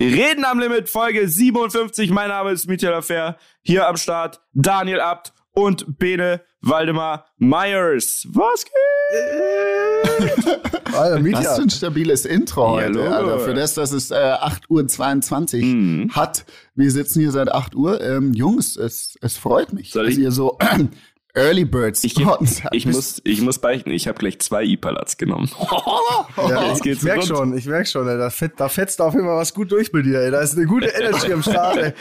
Reden am Limit, Folge 57. Mein Name ist Michael Affair. Hier am Start Daniel Abt und Bene Waldemar Myers. Was geht? Alter, Mietja. Was für ein stabiles Intro heute, ja, Alter. Für das, dass es äh, 8.22 Uhr mhm. hat. Wir sitzen hier seit 8 Uhr. Ähm, Jungs, es, es freut mich, Soll dass ich? ihr so Early Birds ich, ich, muss, ich muss beichten, ich habe gleich zwei Ipalats genommen. ja, ich ich merk schon, ich merk schon, ey, da, fett, da fetzt auf jeden Fall was gut durch bei dir. Ey. Da ist eine gute Energy am Start. Ey.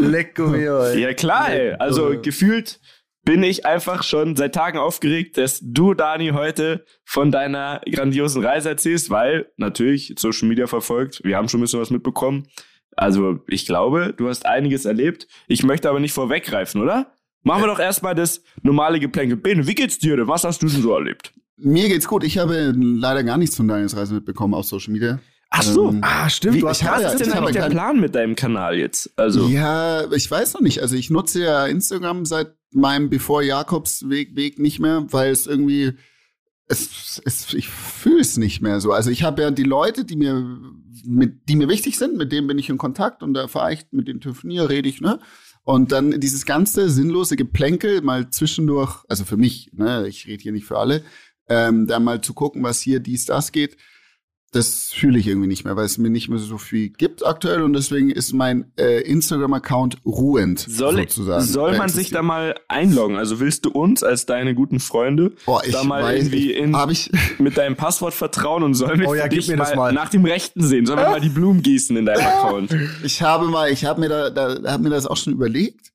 Lecco mio, ey. Ja klar, ey. also gefühlt bin ich einfach schon seit Tagen aufgeregt, dass du, Dani, heute von deiner grandiosen Reise erzählst, weil natürlich Social Media verfolgt, wir haben schon ein bisschen was mitbekommen. Also ich glaube, du hast einiges erlebt. Ich möchte aber nicht vorweggreifen, oder? Machen wir doch erstmal das normale Geplänkel. Ben, wie geht's dir denn? Was hast du denn so erlebt? Mir geht's gut. Ich habe leider gar nichts von Daniels Reise mitbekommen auf Social Media. Ach so, Ähm, ah, stimmt. wie- Du hast was ist denn eigentlich der Plan mit deinem Kanal jetzt? Also, Ja, ich weiß noch nicht. Also ich nutze ja Instagram seit meinem Bevor Jakobsweg Weg nicht mehr, weil es irgendwie es, es ich fühle es nicht mehr so. Also ich habe ja die Leute, die mir mit die mir wichtig sind, mit denen bin ich in Kontakt und da fahre ich mit denen telefoniere, rede ich, ne? Und dann dieses ganze sinnlose Geplänkel mal zwischendurch, also für mich, ne, ich rede hier nicht für alle, ähm, da mal zu gucken, was hier dies das geht. Das fühle ich irgendwie nicht mehr, weil es mir nicht mehr so viel gibt aktuell und deswegen ist mein äh, Instagram-Account ruhend soll, sozusagen. soll Äh, man sich da mal einloggen? Also willst du uns als deine guten Freunde Boah, ich da mal weiß, irgendwie in, hab ich, mit deinem Passwort vertrauen und sollen wir Oh ja, dich mir das mal, mal. nach dem Rechten sehen? Sollen wir mal die Blumen gießen in deinem Account? ich habe mal, ich habe mir da, da hab mir das auch schon überlegt.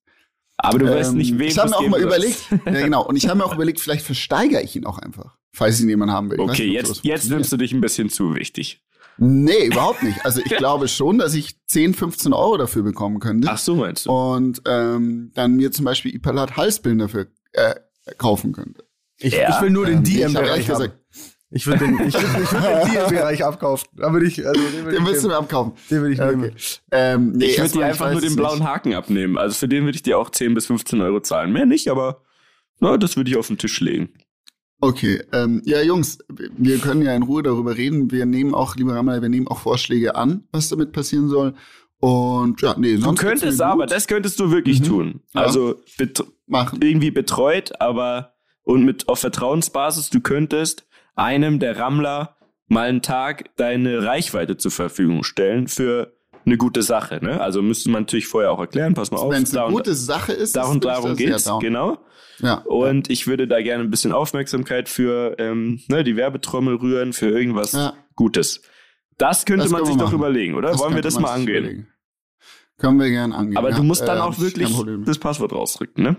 Aber du weißt Ähm, nicht, wem Ich habe mir auch mal sollst. überlegt, ja genau, und ich habe mir auch überlegt, vielleicht versteigere ich ihn auch einfach, falls ihn jemand haben will. Ich Okay, nicht, jetzt, jetzt nimmst du dich ein bisschen zu wichtig. Nee, überhaupt nicht. Also ich glaube schon, dass ich 10, 15 Euro dafür bekommen könnte. Ach so, meinst du? Und ähm, dann mir zum Beispiel Ipalat Halsbillen dafür äh, kaufen könnte. Ich, Ja. ich will nur den Ähm, ich DM-Bereich haben. gesagt- Ich will den, ich will, ich will den DM-Bereich abkaufen. Da will ich, also den Den ich willst du nehmen. mir abkaufen. Den will ich nehmen. Okay. Ähm, nee, ich würde dir einfach nur den blauen nicht. Haken abnehmen. Also für den würde ich dir auch 10 bis 15 Euro zahlen. Mehr nicht, aber na, das würde ich auf den Tisch legen. Okay, ähm, ja Jungs, wir können ja in Ruhe darüber reden. Wir nehmen auch, lieber Ramal, wir nehmen auch Vorschläge an, was damit passieren soll. Und ja, nee, Du sonst geht's könntest aber, das könntest du wirklich Mhm. tun. Ja. Also bet machen. irgendwie betreut, aber und mit auf Vertrauensbasis, du könntest einem der Rammler mal einen Tag deine Reichweite zur Verfügung stellen für eine gute Sache. Ne? Also müsste man natürlich vorher auch erklären, pass mal auf, Wenn es eine gute Sache ist, darum, ist darum geht's, genau. Ja. Und ich würde da gerne ein bisschen Aufmerksamkeit für ähm, ne, die Werbetrommel rühren, für irgendwas ja. Gutes. Das könnte Das man sich doch überlegen, oder? Das Wollen wir das mal angehen? überlegen. Können wir gerne angehen. Aber ja. du musst dann äh, auch wirklich das Passwort rausrücken, ne?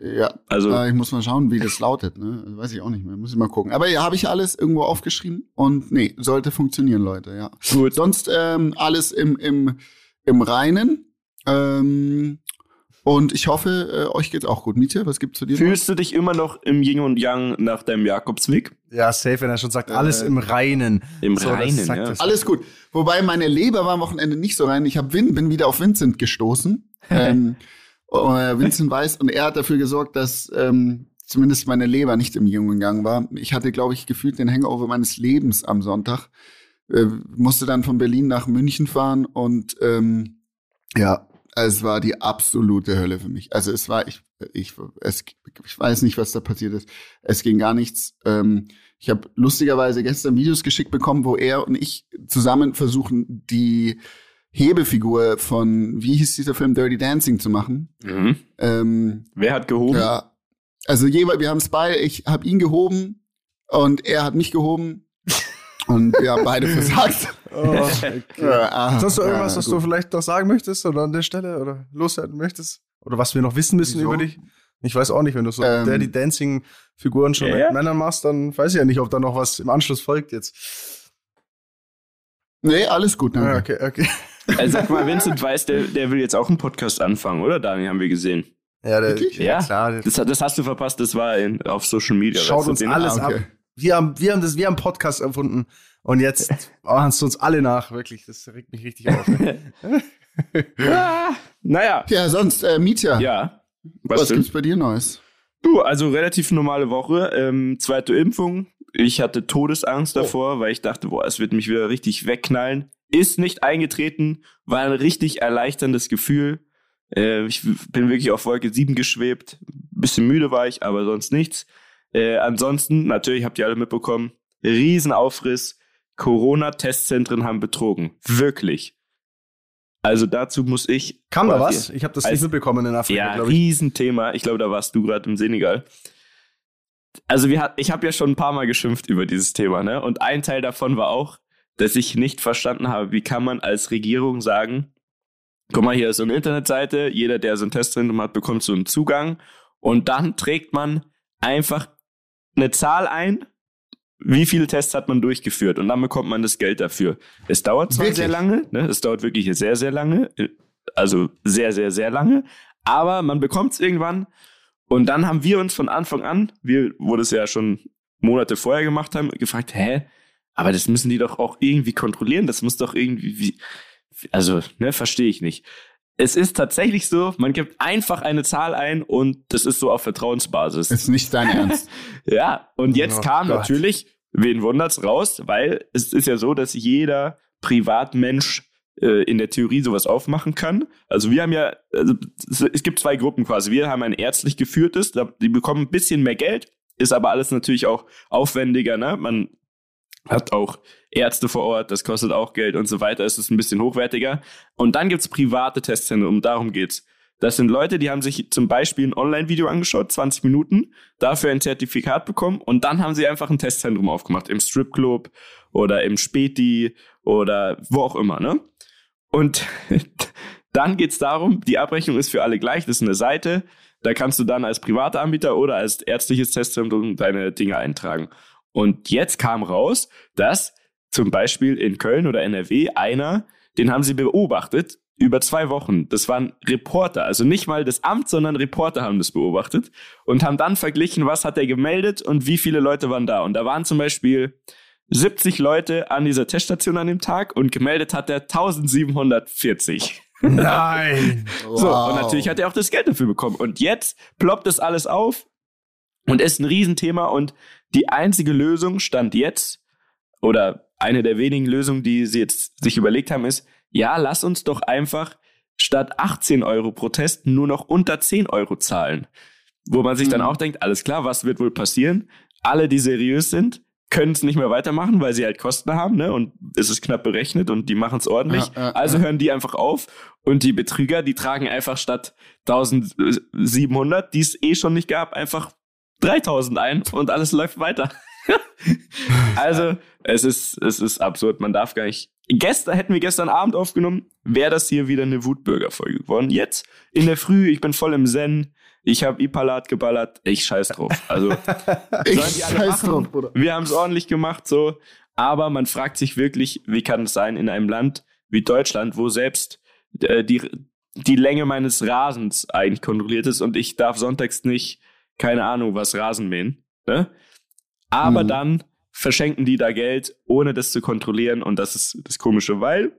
Ja, Also äh, ich muss mal schauen, wie das lautet. Ne? Weiß ich auch nicht mehr. Muss ich mal gucken. Aber ja, habe ich alles irgendwo aufgeschrieben und nee, sollte funktionieren, Leute. Ja. gut. Sonst ähm, alles im, im, im Reinen. Ähm, und ich hoffe, äh, euch geht's auch gut. Mietje, was gibt's zu dir? Fühlst du dich immer noch im Yin und Yang nach deinem Jakobsweg? Ja, safe, wenn er schon sagt, alles Äh, im Reinen. Im So, das Reinen, sagt ja. das. Alles gut. Wobei meine Leber war am Wochenende nicht so rein. Ich hab Vin, bin wieder auf Vincent gestoßen. ähm, äh, Vincent weiß und er hat dafür gesorgt, dass ähm, zumindest meine Leber nicht im jungen Gang war. Ich hatte, glaube ich, gefühlt den Hangover meines Lebens am Sonntag. Äh, musste dann von Berlin nach München fahren und ähm, ja, es war die absolute Hölle für mich. Also es war, ich, ich, es, ich weiß nicht, was da passiert ist. Es ging gar nichts. Ähm, ich habe lustigerweise gestern Videos geschickt bekommen, wo er und ich zusammen versuchen, die Hebefigur von, wie hieß dieser Film, Dirty Dancing zu machen. Mhm. Ähm, Wer hat gehoben? ja, also jeweils, wir haben es beide, ich habe ihn gehoben und er hat mich gehoben und wir haben beide versagt. Oh, okay. Ah, Hast du irgendwas, ja, was du vielleicht noch sagen möchtest oder an der Stelle oder loswerden möchtest? Oder was wir noch wissen müssen Wieso? über dich? Ich weiß auch nicht, wenn du so Ähm, Daddy Dancing Figuren schon Ja, mit ja. Männern machst, dann weiß ich ja nicht, ob da noch was im Anschluss folgt jetzt. Nee, alles gut, danke. Ah, okay, okay. Also sag mal, Vincent weiß, der, der will jetzt auch einen Podcast anfangen, oder? Daniel, haben wir gesehen. Ja, der, Wirklich? ja, klar. Das, das hast du verpasst, das war in, auf Social Media. Schaut weißt du, uns alles Ah, okay. ab. Wir haben, wir haben das, wir haben Podcast erfunden und jetzt machen es uns alle nach, wirklich. Das regt mich richtig auf. Ah, naja, Ja, sonst, äh, Mietja, ja. Was, was gibt's bei dir Neues? Du, also relativ normale Woche. Ähm, zweite Impfung. Ich hatte Todesangst Oh. davor, weil ich dachte, boah, es wird mich wieder richtig wegknallen. Ist nicht eingetreten, war ein richtig erleichterndes Gefühl. Äh, ich bin wirklich auf Wolke 7 geschwebt. Bisschen müde war ich, aber sonst nichts. Äh, ansonsten, natürlich habt ihr alle mitbekommen, Riesenaufriss. Corona-Testzentren haben betrogen. Wirklich. Also dazu muss ich. Kam da was? Ich habe das nicht mitbekommen in Afrika, ja, glaube ich. Riesenthema. Ich glaube, da warst du gerade im Senegal. Also wir, ich habe ja schon ein paar Mal geschimpft über dieses Thema, ne? Und ein Teil davon war auch, dass ich nicht verstanden habe, wie kann man als Regierung sagen, guck mal, hier ist so eine Internetseite, jeder, der so ein Testzentrum hat, bekommt so einen Zugang und dann trägt man einfach eine Zahl ein, wie viele Tests hat man durchgeführt und dann bekommt man das Geld dafür. Es dauert zwar wirklich? sehr lange, ne? es dauert wirklich sehr, sehr lange, also sehr, sehr, sehr lange, aber man bekommt es irgendwann und dann haben wir uns von Anfang an, wir, wo das ja schon Monate vorher gemacht haben, gefragt, hä, aber das müssen die doch auch irgendwie kontrollieren. Das muss doch irgendwie, wie, also, ne, verstehe ich nicht. Es ist tatsächlich so, man gibt einfach eine Zahl ein und das ist so auf Vertrauensbasis. Ist nicht dein Ernst. ja, und jetzt oh, kam Gott. natürlich, wen wundert's raus, weil es ist ja so, dass jeder Privatmensch äh, in der Theorie sowas aufmachen kann. Also wir haben ja, also es gibt zwei Gruppen quasi. Wir haben ein ärztlich geführtes, die bekommen ein bisschen mehr Geld, ist aber alles natürlich auch aufwendiger. Ne? Man hat auch Ärzte vor Ort, das kostet auch Geld und so weiter, es ist ein bisschen hochwertiger. Und dann gibt's private Testzentren, um darum geht's. Das sind Leute, die haben sich zum Beispiel ein Online-Video angeschaut, 20 Minuten, dafür ein Zertifikat bekommen und dann haben sie einfach ein Testzentrum aufgemacht, im Stripclub oder im Späti oder wo auch immer, ne? Und dann geht's darum, die Abrechnung ist für alle gleich, das ist eine Seite, da kannst du dann als privater Anbieter oder als ärztliches Testzentrum deine Dinge eintragen. Und jetzt kam raus, dass zum Beispiel in Köln oder NRW einer, den haben sie beobachtet über zwei Wochen. Das waren Reporter, also nicht mal das Amt, sondern Reporter haben das beobachtet und haben dann verglichen, was hat er gemeldet und wie viele Leute waren da. Und da waren zum Beispiel 70 Leute an dieser Teststation an dem Tag und gemeldet hat er 1740. Nein! so, wow. und natürlich hat er auch das Geld dafür bekommen. Und jetzt ploppt das alles auf und ist ein Riesenthema und die einzige Lösung stand jetzt, oder eine der wenigen Lösungen, die sie jetzt sich überlegt haben, ist, ja, lass uns doch einfach statt 18 Euro pro Test nur noch unter 10 Euro zahlen. Wo man sich mhm. dann auch denkt, alles klar, was wird wohl passieren? Alle, die seriös sind, können es nicht mehr weitermachen, weil sie halt Kosten haben, ne? Und es ist knapp berechnet und die machen es ordentlich. Ja, äh, also hören die einfach auf und die Betrüger, die tragen einfach statt 1700, die es eh schon nicht gab, einfach 3000 ein und alles läuft weiter. also, es ist, es ist absurd. Man darf gar nicht. Gestern hätten wir gestern Abend aufgenommen, wäre das hier wieder eine Wutbürger-Folge geworden. Jetzt in der Früh, ich bin voll im Zen. Ich habe Ipalat geballert. Ich scheiß drauf. Also, ich scheiß drauf, Bruder. Wir haben es ordentlich gemacht, so. Aber man fragt sich wirklich, wie kann es sein in einem Land wie Deutschland, wo selbst äh, die, die Länge meines Rasens eigentlich kontrolliert ist und ich darf sonntags nicht keine Ahnung, was Rasen mähen. Ne? Aber mhm. dann verschenken die da Geld, ohne das zu kontrollieren. Und das ist das Komische, weil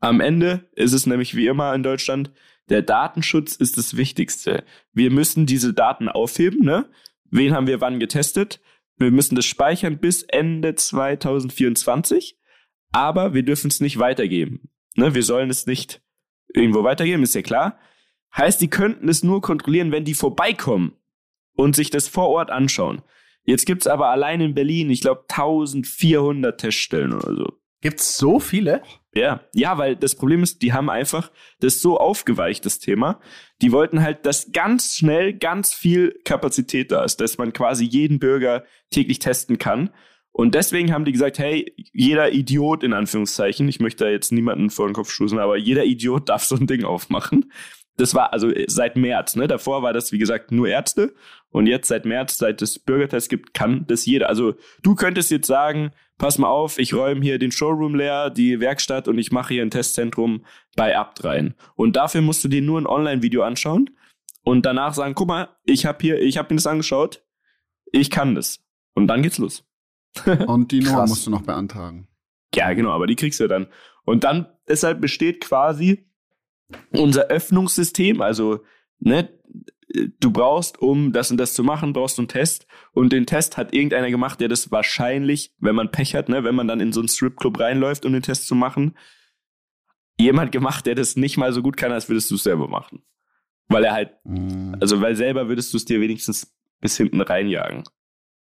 am Ende ist es nämlich wie immer in Deutschland, der Datenschutz ist das Wichtigste. Wir müssen diese Daten aufheben. Ne? Wen haben wir wann getestet? Wir müssen das speichern bis Ende 2024. Aber wir dürfen es nicht weitergeben. Ne? Wir sollen es nicht irgendwo weitergeben, ist ja klar. Heißt, die könnten es nur kontrollieren, wenn die vorbeikommen und sich das vor Ort anschauen. Jetzt gibt's aber allein in Berlin, ich glaube, 1400 Teststellen oder so. Gibt's so viele? Ja, ja, weil das Problem ist, die haben einfach das so aufgeweicht, das Thema. Die wollten halt, dass ganz schnell ganz viel Kapazität da ist, dass man quasi jeden Bürger täglich testen kann. Und deswegen haben die gesagt, hey, jeder Idiot in Anführungszeichen, ich möchte da jetzt niemanden vor den Kopf stoßen, aber jeder Idiot darf so ein Ding aufmachen. Das war also seit März, ne? Davor war das, wie gesagt, nur Ärzte. Und jetzt seit März, seit es Bürgertest gibt, kann das jeder. Also du könntest jetzt sagen, pass mal auf, ich räume hier den Showroom leer, die Werkstatt und ich mache hier ein Testzentrum bei Abt rein. Und dafür musst du dir nur ein Online-Video anschauen und danach sagen, guck mal, ich habe hier, ich habe mir das angeschaut, ich kann das. Und dann geht's los. und die Nummer musst du noch beantragen. Ja, genau, aber die kriegst du dann. Und dann, deshalb besteht quasi unser Öffnungssystem, also ne, du brauchst, um das und das zu machen, brauchst du einen Test. Und den Test hat irgendeiner gemacht, der das wahrscheinlich, wenn man Pech hat, ne, wenn man dann in so einen Stripclub reinläuft, um den Test zu machen, jemand gemacht, der das nicht mal so gut kann, als würdest du es selber machen. Weil er halt, mhm. also weil selber würdest du es dir wenigstens bis hinten reinjagen.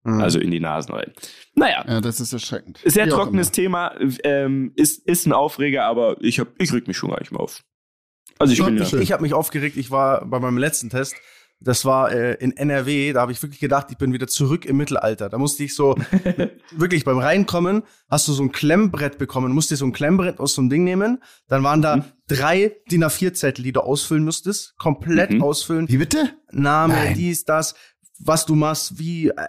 Mhm. Also in die Nasen rein. Naja. Ja, das ist erschreckend. Sehr Wie trockenes Thema, ähm, ist, ist ein Aufreger, aber ich, hab, ich reg mich schon gar nicht mehr auf. Also ich bin Ich, ich habe mich aufgeregt, ich war bei meinem letzten Test, das war äh, in NRW, da habe ich wirklich gedacht, ich bin wieder zurück im Mittelalter. Da musste ich so, wirklich beim Reinkommen, hast du so ein Klemmbrett bekommen, musst dir so ein Klemmbrett aus so einem Ding nehmen. Dann waren da mhm. drei DIN A4-Zettel, die du ausfüllen müsstest, komplett mhm. ausfüllen. Wie bitte? Name, Nein. dies, das, was du machst, wie, äh,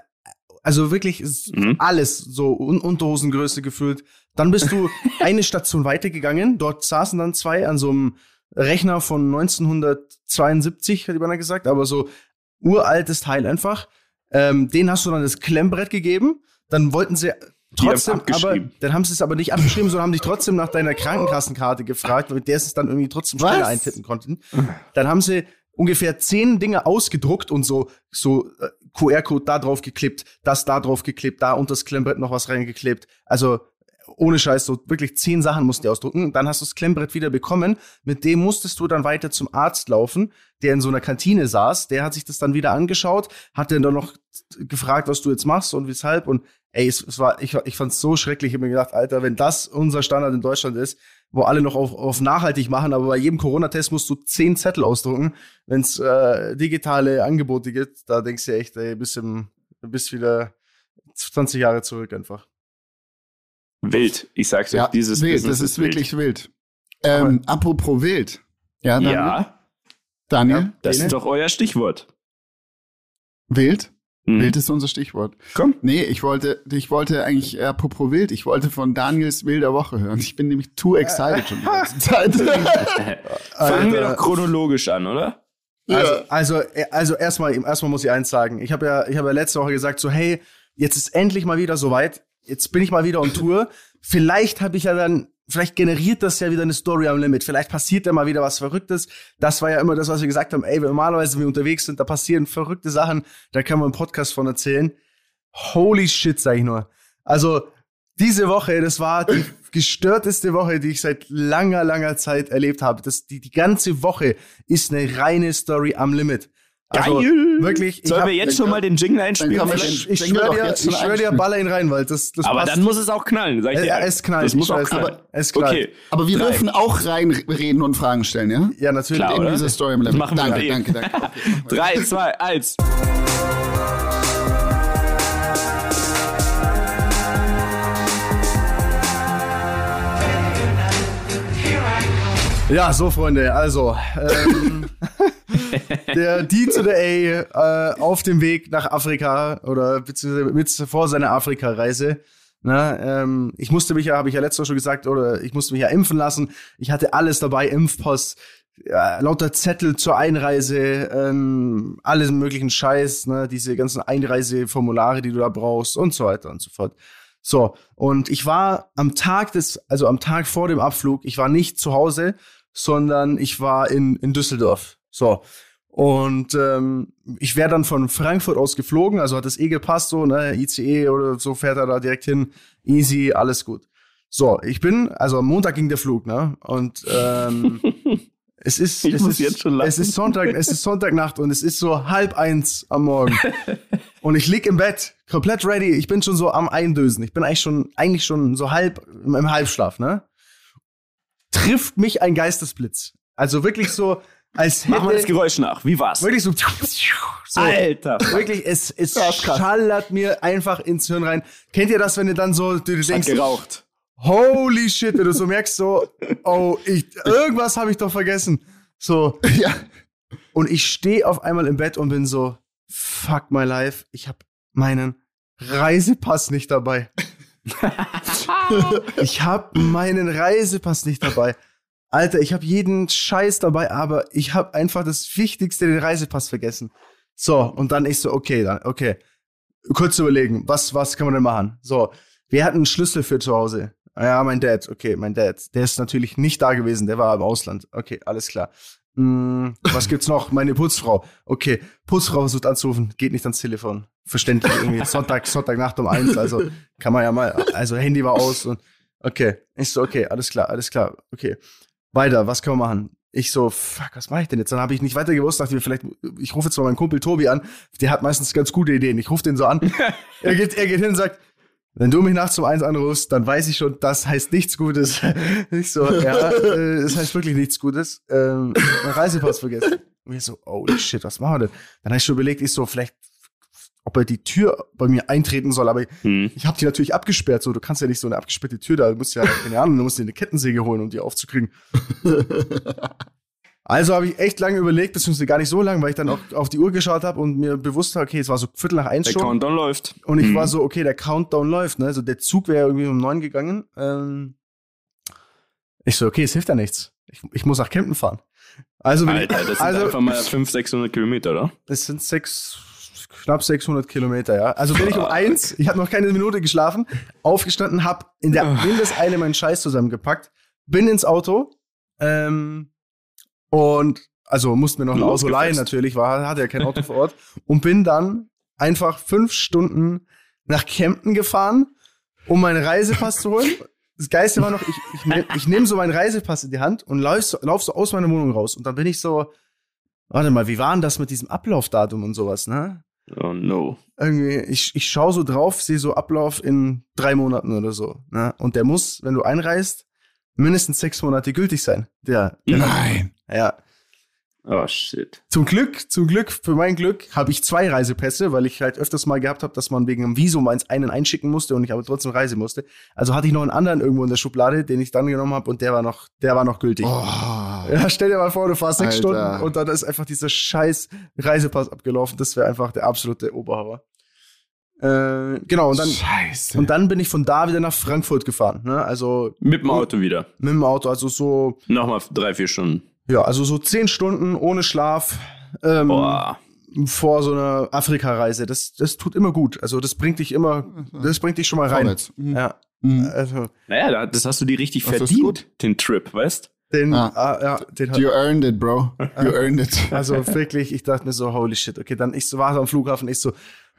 also wirklich mhm. alles so Un Unterhosengröße gefüllt. Dann bist du eine Station weitergegangen. Dort saßen dann zwei an so einem Rechner von 1972, hat jemand gesagt, aber so uraltes Teil einfach. Ähm, den hast du dann das Klemmbrett gegeben. Dann wollten sie trotzdem, aber dann haben sie es aber nicht abgeschrieben, sondern haben dich trotzdem nach deiner Krankenkassenkarte gefragt, mit der sie es dann irgendwie trotzdem schneller eintippen konnten. Dann haben sie ungefähr zehn Dinge ausgedruckt und so so äh, QR-Code da drauf geklebt, das da drauf geklebt, da unter das Klemmbrett noch was reingeklebt. Also ohne Scheiß, so wirklich zehn Sachen musst du ausdrucken. Dann hast du das Klemmbrett wieder bekommen. Mit dem musstest du dann weiter zum Arzt laufen, der in so einer Kantine saß. Der hat sich das dann wieder angeschaut, hat dann noch gefragt, was du jetzt machst und weshalb. Und ey, es, es war, ich, ich fand's so schrecklich. Ich habe mir gedacht, Alter, wenn das unser Standard in Deutschland ist, wo alle noch auf, auf nachhaltig machen, aber bei jedem Corona-Test musst du zehn Zettel ausdrucken. Wenn es äh, digitale Angebote gibt, da denkst du echt, ey, bist, bist wieder 20 Jahre zurück einfach. Wild. Ich sag's ja, euch, dieses wild, Business das ist, ist wirklich wild. Ähm, apropos wild. Ja, Daniel? Ja. Daniel? Ja, das ist doch euer Stichwort. Wild? Mhm. Wild ist unser Stichwort. Komm. Nee, ich wollte, ich wollte eigentlich, äh, apropos wild, ich wollte von Daniels wilder Woche hören. Ich bin nämlich too excited schon die ganze Zeit. Fangen wir doch chronologisch an, oder? Also, also, also erstmal, erstmal muss ich eins sagen. Ich habe ja, ich habe ja letzte Woche gesagt, so, hey, jetzt ist endlich mal wieder soweit jetzt bin ich mal wieder on Tour. Vielleicht habe ich ja dann, vielleicht generiert das ja wieder eine Story am Limit. Vielleicht passiert ja mal wieder was Verrücktes. Das war ja immer das, was wir gesagt haben. Ey, normalerweise, wenn wir unterwegs sind, da passieren verrückte Sachen. Da kann man einen Podcast von erzählen. Holy shit, sag ich nur. Also, diese Woche, das war die gestörteste Woche, die ich seit langer, langer Zeit erlebt habe. Das, die, die ganze Woche ist eine reine Story am Limit. Also, Geil! Wirklich. Sollen wir jetzt schon mal den Jingle einspielen? Ich, ich schwöre dir, ich schwör dir, baller ihn rein, weil das, das Aber passt. dann muss es auch knallen, sag ich dir. Es knallt. Das muss auch knallen. Aber, es knallt. Okay. Aber wir Drei. dürfen auch reinreden und Fragen stellen, ja? Ja, natürlich. Klar, in diese Story. Das machen wir danke, danke, danke, danke. Okay. Drei, zwei, eins. Ja, so Freunde, also ähm, der D to the A äh, auf dem Weg nach Afrika oder beziehungsweise mit, vor seiner Afrika-Reise. ähm, ich musste mich ja, habe ich ja letztes Mal schon gesagt, oder ich musste mich ja impfen lassen. Ich hatte alles dabei, Impfpost, ja, lauter Zettel zur Einreise, ähm, alles möglichen Scheiß, ne, diese ganzen Einreiseformulare, die du da brauchst und so weiter und so fort. So, und ich war am Tag des, also am Tag vor dem Abflug, ich war nicht zu Hause, sondern ich war in, in Düsseldorf. So. Und ähm, ich wäre dann von Frankfurt aus geflogen, also hat das eh gepasst, so, ne, ICE oder so fährt er da direkt hin, easy, alles gut. So, ich bin, also am Montag ging der Flug, ne? Und ähm, es ist, ich es ist, jetzt schon lachen. es ist Sonntag, es ist Sonntagnacht und es ist so halb eins am Morgen. und ich lieg im Bett, komplett ready. Ich bin schon so am Eindösen. Ich bin eigentlich schon, eigentlich schon so halb im Halbschlaf, ne? Trifft mich ein Geistesblitz. Also wirklich so, als hätte, Mach mal das Geräusch nach. Wie war's? Wirklich so. so Alter. Wirklich, es, es schallert mir einfach ins Hirn rein. Kennt ihr das, wenn ihr dann so, du, du denkst, geraucht. Holy shit, wenn du so merkst, so, oh, ich, irgendwas habe ich doch vergessen. So. Ja. Und ich stehe auf einmal im Bett und bin so, fuck my life, ich habe meinen Reisepass nicht dabei. ich habe meinen Reisepass nicht dabei. Alter, ich habe jeden Scheiß dabei, aber ich habe einfach das Wichtigste, den Reisepass vergessen. So, und dann ich so, okay, dann, okay. Kurz überlegen, was, was kann man denn machen? So, wir hatten einen Schlüssel für zu Hause. Ja, mein Dad, okay, mein Dad. Der ist natürlich nicht da gewesen, der war im Ausland. Okay, alles klar. Hm, was gibt's noch? Meine Putzfrau. Okay, Putzfrau versucht anzurufen, geht nicht ans Telefon. Verständlich irgendwie. Sonntag, Sonntagnacht um eins, also kann man ja mal, also Handy war aus und okay. Ich so, okay, alles klar, alles klar, okay. Weiter, was können wir machen? Ich so, fuck, was mache ich denn jetzt? Dann habe ich nicht weiter gewusst, dachte mir, vielleicht, ich rufe jetzt mal meinen Kumpel Tobi an, der hat meistens ganz gute Ideen. Ich rufe den so an. er, geht, er geht hin und sagt, wenn du mich nachts um eins anrufst, dann weiß ich schon, das heißt nichts Gutes. ich so, ja, äh, das heißt wirklich nichts Gutes. Ähm, mein Reisepass vergessen. Und ich so, oh shit, was machen wir denn? Dann habe ich schon überlegt, ich so, vielleicht, ob er die Tür bei mir eintreten soll, aber Hm. ich habe die natürlich abgesperrt. So, du kannst ja nicht so eine abgesperrte Tür da, du musst ja, keine Ahnung, du musst dir eine Kettensäge holen, um die aufzukriegen. Also habe ich echt lange überlegt, beziehungsweise gar nicht so lange, weil ich dann auch auf die Uhr geschaut habe und mir bewusst war, okay, es war so Viertel nach eins Der schon. Countdown läuft. Und ich Mhm. war so, okay, der Countdown läuft, ne? Also der Zug wäre irgendwie um neun gegangen. Ähm, ich so, okay, es hilft ja nichts. Ich, ich muss nach Kempten fahren. Also, bin Alter, ich, das sind also einfach mal 500, 600 Kilometer, oder? es sind sechs, knapp 600 Kilometer, ja. Also bin ich um eins, ich habe noch keine Minute geschlafen, aufgestanden, hab in der Windeseile meinen Scheiß zusammengepackt, bin ins Auto ähm, und also mussten wir noch ein Auto leihen natürlich, war, hatte ja kein Auto vor Ort und bin dann einfach fünf Stunden nach Kempten gefahren, um meinen Reisepass zu holen. Das Geiste war noch, ich, ich, nehm- ich nehme so meinen Reisepass in die Hand und lauf so, lauf so aus meiner Wohnung raus. Und dann bin ich so, warte mal, wie war denn das mit diesem Ablaufdatum und sowas, ne? Oh no. Irgendwie, ich, ich schaue so drauf, sehe so Ablauf in drei Monaten oder so. Ne? Und der muss, wenn du einreist, mindestens sechs Monate gültig sein. Der, der Nein. Ja. Oh shit. Zum Glück, zum Glück, für mein Glück, habe ich zwei Reisepässe, weil ich halt öfters mal gehabt habe, dass man wegen einem Visum eins einen einschicken musste und ich aber trotzdem reisen musste. Also hatte ich noch einen anderen irgendwo in der Schublade, den ich dann genommen habe und der war noch, der war noch gültig. Oh. Ja, stell dir mal vor, du fährst sechs. Stunden und dann ist einfach dieser scheiß Reisepass abgelaufen. Das wäre einfach der absolute Oberhauer. Äh, genau, und dann, Scheiße. und dann bin ich von da wieder nach Frankfurt gefahren. Ne? Also Mit dem Auto wieder. mit dem Auto, also so, Nochmal drei, vier Stunden. Ja, also so zehn Stunden ohne Schlaf. Ähm, Boah. vor so einer Afrika-Reise. Das, das tut immer gut. Also das bringt dich immer, das bringt dich schon mal rein. Mhm. Ja, Mhm. also Naja, da- das hast du dir richtig verdient, den Trip, weißt? den, Ah. ah, ja, den hat, You earned it, bro. You earned it. also wirklich, ich dachte mir so, holy shit. Okay, dann ich so war am Flughafen, ich so,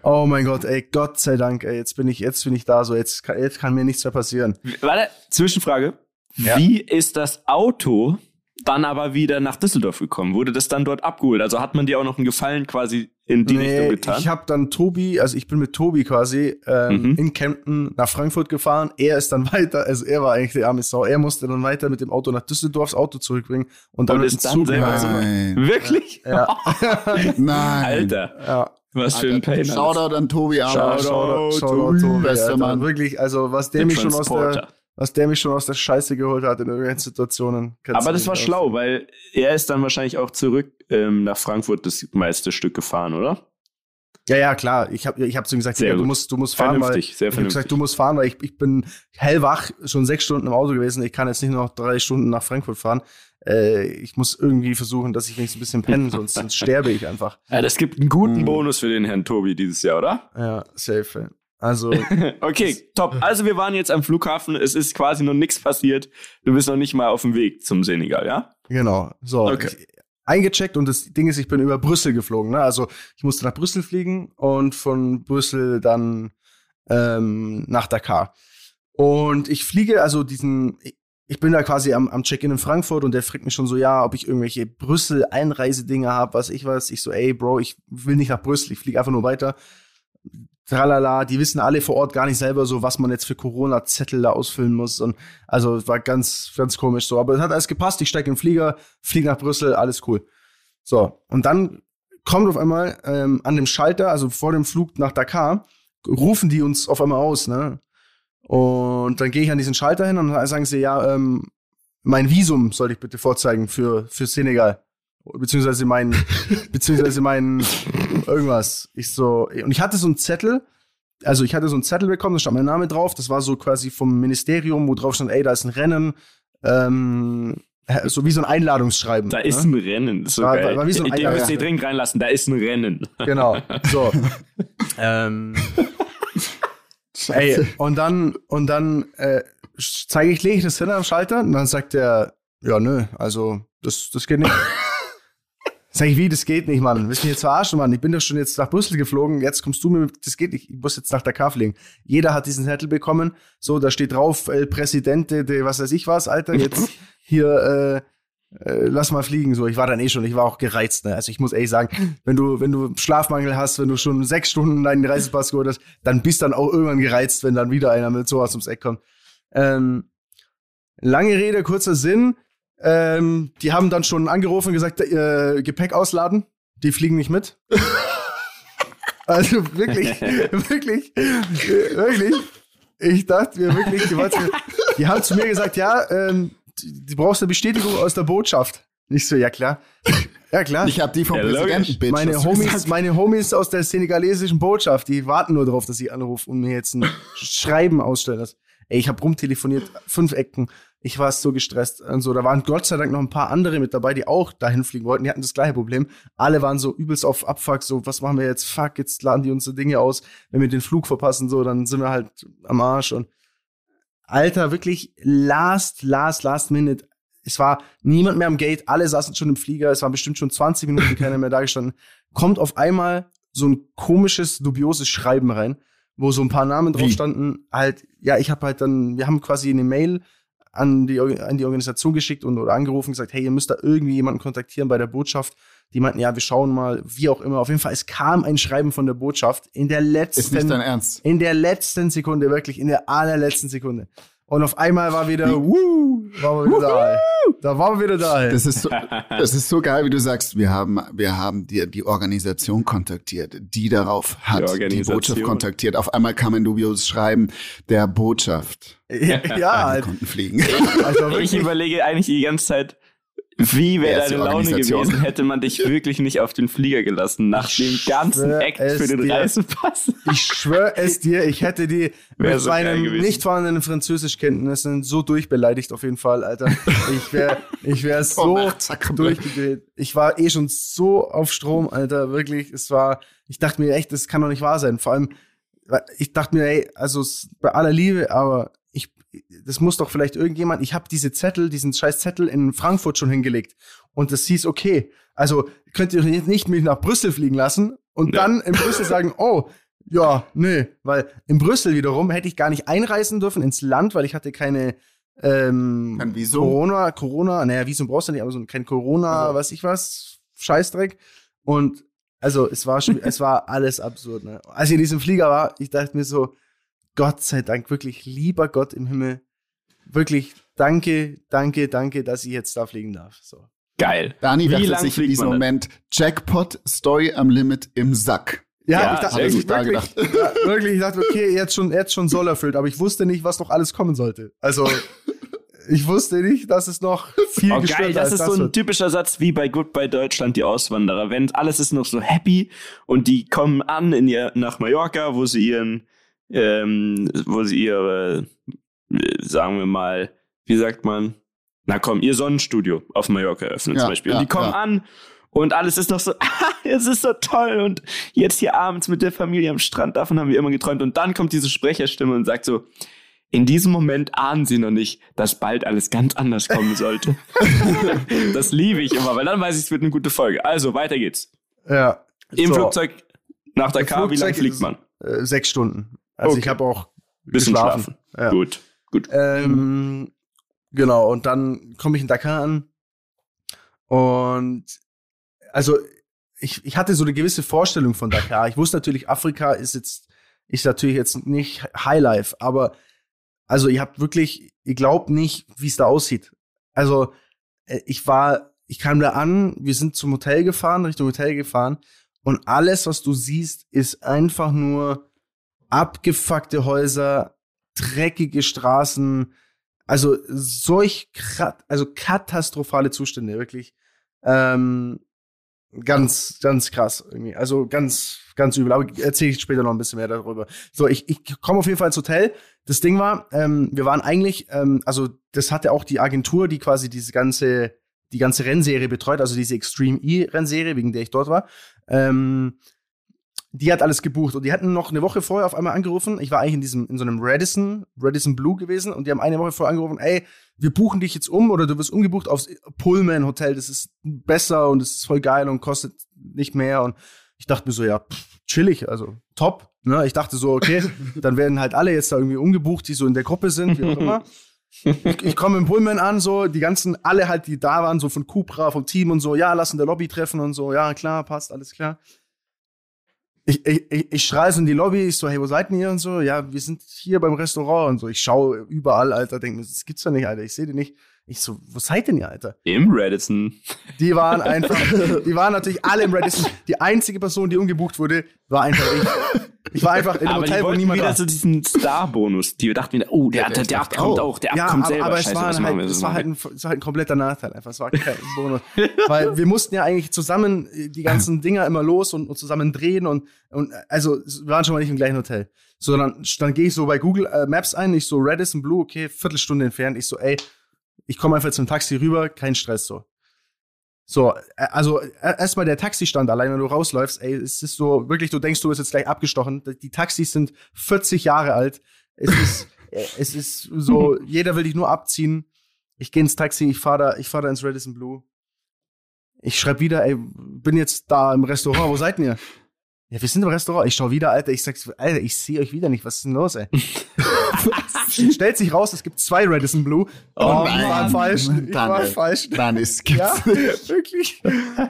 oh mein Gott, ey, Gott sei Dank, ey, jetzt bin ich, jetzt bin ich da, so jetzt kann, jetzt kann mir nichts mehr passieren. Warte, Zwischenfrage. Ja. Wie ist das Auto dann aber wieder nach Düsseldorf gekommen? Wurde das dann dort abgeholt? Also hat man dir auch noch einen Gefallen quasi in die Richtung getan? ich habe dann Tobi, also ich bin mit Tobi quasi ähm, Mhm. in Kempten nach Frankfurt gefahren. Er ist dann weiter, also er war eigentlich der arme Sau. Er musste dann weiter mit dem Auto nach Düsseldorf das Auto zurückbringen und dann Und ist dann selber so-. Wirklich? Ja. Nein. Alter, Ja. was für ein Pain. Shoutout an Tobi Arnold. Shoutout, Shoutout, Shoutout, Tobi, bester. Mann. Wirklich, also was der mich schon aus der. Was der mich schon aus der Scheiße geholt hat in irgendwelchen Situationen. Aber das war schlau, weil er ist dann wahrscheinlich auch zurück ähm, nach Frankfurt das meiste Stück gefahren, oder? Ja, ja, klar. Ich habe ich hab zu ihm gesagt, du musst, du musst fahren, weil Vernünftig, sehr ich habe gesagt, vernünftig. du musst fahren, weil ich, ich bin hellwach, schon sechs Stunden im Auto gewesen. Ich kann jetzt nicht noch drei Stunden nach Frankfurt fahren. Äh, ich muss irgendwie versuchen, dass ich wenigstens ein bisschen penne, sonst, sonst sterbe ich einfach. Ja, das gibt einen guten Mhm. Bonus für den Herrn Tobi dieses Jahr, oder? Ja, safe. Also, Okay, top. Also wir waren jetzt am Flughafen. Es ist quasi noch nichts passiert. Du bist noch nicht mal auf dem Weg zum Senegal, ja? genau. So, Okay. ich, eingecheckt und das Ding ist, ich bin über Brüssel geflogen. Ne? Also ich musste nach Brüssel fliegen und von Brüssel dann ähm, nach Dakar. Und ich fliege, also diesen, ich- bin da quasi am, am Check-in in Frankfurt und der fragt mich schon so, ja, ob ich irgendwelche Brüssel-Einreisedinger habe, was ich was. Ich so, ey, Bro, ich will nicht nach Brüssel, ich fliege einfach nur weiter. Tralala, die wissen alle vor Ort gar nicht selber so, was man jetzt für Corona-Zettel da ausfüllen muss. Und also es war ganz, ganz komisch so. Aber es hat alles gepasst. Ich steige in den Flieger, fliege nach Brüssel, alles cool. So, und dann kommt auf einmal ähm, an dem Schalter, also vor dem Flug nach Dakar, rufen die uns auf einmal aus, ne? Und dann gehe ich an diesen Schalter hin und dann sagen sie, ja, ähm, mein Visum soll ich bitte vorzeigen für, für Senegal. Beziehungsweise mein, beziehungsweise mein irgendwas. Ich so, und ich hatte so einen Zettel, also ich hatte so einen Zettel bekommen, da stand mein Name drauf, das war so quasi vom Ministerium, wo drauf stand, ey, da ist ein Rennen, ähm, so wie so ein Einladungsschreiben. Da ist ne? ein Rennen. So War- war- war wie so ein Ihr- Ihr müsst ihr dringend reinlassen. Da ist ein Rennen. Genau. So. ähm, ey, und dann, und dann äh, zeige ich, lege ich das hin am Schalter und dann sagt er, ja, nö, also das, das geht nicht. Sag ich, wie, das geht nicht, Mann. Willst du mich jetzt verarschen, Mann? Ich bin doch schon jetzt nach Brüssel geflogen, jetzt kommst du mir mit, das geht nicht, ich muss jetzt nach Dakar fliegen. Jeder hat diesen Zettel bekommen, so, da steht drauf, El Presidente de was weiß ich was, Alter, jetzt hier, äh, äh, lass mal fliegen, so. Ich war dann eh schon, ich war auch gereizt, ne? Also ich muss ehrlich sagen, wenn du, wenn du Schlafmangel hast, wenn du schon sechs Stunden deinen Reisepass geholt hast, dann bist dann auch irgendwann gereizt, wenn dann wieder einer mit sowas ums Eck kommt. Ähm, lange Rede, kurzer Sinn, ähm, die haben dann schon angerufen und gesagt, äh, Gepäck ausladen, die fliegen nicht mit. also wirklich, wirklich, wirklich. Ich dachte mir wirklich, die, wollten, die haben zu mir gesagt, ja, ähm, du brauchst eine Bestätigung aus der Botschaft. Nicht so, ja klar. Ja klar. Ich habe die vom Ja, Präsidenten, Bitch. Meine Homies, meine Homies aus der senegalesischen Botschaft, die warten nur darauf, dass ich anrufe und mir jetzt ein Schreiben ausstellen lasse. Ey, ich habe rumtelefoniert, fünf Ecken. Ich war so gestresst und so. Da waren Gott sei Dank noch ein paar andere mit dabei, die auch dahin fliegen wollten. Die hatten das gleiche Problem. Alle waren so übelst auf Abfuck, so, was machen wir jetzt? Fuck, jetzt laden die unsere Dinge aus. Wenn wir den Flug verpassen, so, dann sind wir halt am Arsch und Alter, wirklich last, last, last minute. Es war niemand mehr am Gate, alle saßen schon im Flieger, es waren bestimmt schon 20 Minuten keiner mehr da gestanden. Kommt auf einmal so ein komisches, dubioses Schreiben rein, wo so ein paar Namen drauf Wie? standen. Halt, ja, ich habe halt dann, wir haben quasi eine Mail an die, an die Organisation geschickt und oder angerufen und gesagt, hey, ihr müsst da irgendwie jemanden kontaktieren bei der Botschaft. Die meinten, ja, wir schauen mal, wie auch immer. Auf jeden Fall, es kam ein Schreiben von der Botschaft in der letzten Ist nicht dein Ernst. in der letzten Sekunde, wirklich, in der allerletzten Sekunde. Und auf einmal war wieder, wuh, waren wir wieder da. Da waren wir wieder da. ey. Das ist, so, das ist so geil, wie du sagst, wir haben, wir haben die, die Organisation kontaktiert, die darauf hat Die die. Botschaft kontaktiert. Auf einmal kam ein dubioses Schreiben der Botschaft. ja, ja, Wir halt. konnten fliegen. Also Ich überlege eigentlich die ganze Zeit, wie wäre deine Laune gewesen, hätte man dich wirklich nicht auf den Flieger gelassen, nach dem ganzen Act für den dir. Reisepass. ich schwöre es dir, ich hätte die Wär mit so meinen nicht vorhandenen Französischkenntnissen so durchbeleidigt auf jeden Fall, Alter. Ich wäre ich wär so durchgedreht. Ich war eh schon so auf Strom, Alter, wirklich. Es war, ich dachte mir echt, das kann doch nicht wahr sein. Vor allem, ich dachte mir, ey, also bei aller Liebe, aber ich, das muss doch vielleicht irgendjemand, ich habe diese Zettel, diesen scheiß Zettel in Frankfurt schon hingelegt und das hieß okay. Also könnt ihr jetzt nicht mich nach Brüssel fliegen lassen und Ja. dann in Brüssel sagen, oh, ja, nee, weil in Brüssel wiederum hätte ich gar nicht einreisen dürfen ins Land, weil ich hatte keine ähm, Kein Visum? Corona, Corona, naja, Visum brauchst du nicht, aber so kein Corona, Also- weiß ich was, Scheißdreck. Und also es war schon, es war alles absurd. Ne? Als ich in diesem Flieger war, ich dachte mir so, Gott sei Dank, wirklich lieber Gott im Himmel, wirklich danke, danke, danke, dass ich jetzt da fliegen darf. So. Geil. Dani Wie dachte sich in fliegt diesem man Moment, Jackpot, Story am Limit im Sack. Ja, Ja, ich dachte, ich wirklich, ja, wirklich, ich dachte, okay, jetzt schon, jetzt schon soll erfüllt, aber ich wusste nicht, was noch alles kommen sollte. Also, ich wusste nicht, dass es noch viel Oh, geil, das ist so ein wird. typischer Satz wie bei Goodbye Deutschland, die Auswanderer. Wenn alles ist noch so happy und die kommen an in ihr, nach Mallorca, wo sie ihren, ähm, wo sie ihre, äh, sagen wir mal, wie sagt man, na komm, ihr Sonnenstudio auf Mallorca eröffnen Ja, zum Beispiel. ja, und die kommen ja. an und alles ist noch so, ah, es ist so toll und jetzt hier abends mit der Familie am Strand, davon haben wir immer geträumt. Und dann kommt diese Sprecherstimme und sagt so, in diesem Moment ahnen sie noch nicht, dass bald alles ganz anders kommen sollte. das liebe ich immer, weil dann weiß ich, es wird eine gute Folge. Also, weiter geht's. Ja. Im So, Flugzeug nach Dakar, wie lange Flugzeug fliegt man? Äh, sechs Stunden. Also Okay. ich habe auch Bisschen geschlafen. schlafen. Ja. Gut, gut. Ähm, genau, und dann komme ich in Dakar an. Und also ich, ich hatte so eine gewisse Vorstellung von Dakar. Ich wusste natürlich, Afrika ist jetzt, ist natürlich jetzt nicht Highlife, aber also ihr habt wirklich, ihr glaubt nicht, wie es da aussieht. Also äh, ich war, ich kam da an, wir sind zum Hotel gefahren, Richtung Hotel gefahren und alles, was du siehst, ist einfach nur abgefuckte Häuser, dreckige Straßen, also solch also katastrophale Zustände, wirklich. Ähm, ganz, ganz krass irgendwie. Also ganz, ganz übel. Aber erzähle ich später noch ein bisschen mehr darüber. So, ich, ich komme auf jeden Fall ins Hotel. Das Ding war, ähm, wir waren eigentlich, ähm, also das hatte auch die Agentur, die quasi diese ganze, die ganze Rennserie betreut, also diese Extreme E-Rennserie, wegen der ich dort war. Ähm, die hat alles gebucht und die hatten noch eine Woche vorher auf einmal angerufen. Ich war eigentlich in diesem in so einem Radisson, Radisson Blue gewesen und die haben eine Woche vorher angerufen, ey, wir buchen dich jetzt um oder du wirst umgebucht aufs Pullman Hotel, das ist besser und es ist voll geil und kostet nicht mehr und ich dachte mir so, ja, pff, chillig, also top. Ne? Ich dachte so, okay, dann werden halt alle jetzt da irgendwie umgebucht, die so in der Gruppe sind, wie auch immer. Ich, ich komme im Pullman an, so, die ganzen, alle halt, die da waren, so von Cupra, vom Team und so, ja, lass in der Lobby treffen und so, ja, klar, passt, alles klar ich, ich, ich schreie so in die Lobby, ich so, hey, wo seid ihr und so, ja, wir sind hier beim Restaurant und so. Ich schaue überall, Alter, denke mir, das gibt's doch nicht, Alter, ich sehe die nicht. Ich so, wo seid denn ihr, Alter? Im Radisson. Die waren einfach, die waren natürlich alle im Radisson. Die einzige Person, die umgebucht wurde, war einfach ich. Ich war einfach in einem aber Hotel, die wo niemand wieder war. so diesen Star-Bonus. Die dachten wieder, oh, der, Ja, der, der der, dachte kommt auch. der ja, kommt aber, selber. aber es Scheiße, war, was machen halt, es war, halt ein, es war halt ein kompletter Nachteil einfach. Es war kein Bonus. Weil wir mussten ja eigentlich zusammen äh, die ganzen Dinger immer los und, und zusammen drehen und, und also wir waren schon mal nicht im gleichen Hotel. So, dann, dann gehe ich so bei Google äh, Maps ein, ich so Radisson Blue, okay, Viertelstunde entfernt. Ich so, ey, ich komme einfach zum Taxi rüber, kein Stress so. So, äh, also äh, erstmal der Taxistand allein, wenn du rausläufst, ey, es ist so, wirklich, du denkst, du wirst jetzt gleich abgestochen. Die Taxis sind 40 Jahre alt. Es ist, äh, es ist so, jeder will dich nur abziehen. Ich gehe ins Taxi, ich fahre da, ich fahr da ins Radisson Blue. Ich schreibe wieder, ey, bin jetzt da im Restaurant, wo seid ihr? Ja, wir sind im Restaurant. Ich schau wieder, Alter, ich sag's, Alter, ich sehe euch wieder nicht. Was ist denn los, ey? Stellt sich raus, es gibt zwei Radisson Blue. Oh, ich war nein. falsch. Ich Dann, war falsch. Dann ist Ja, wirklich.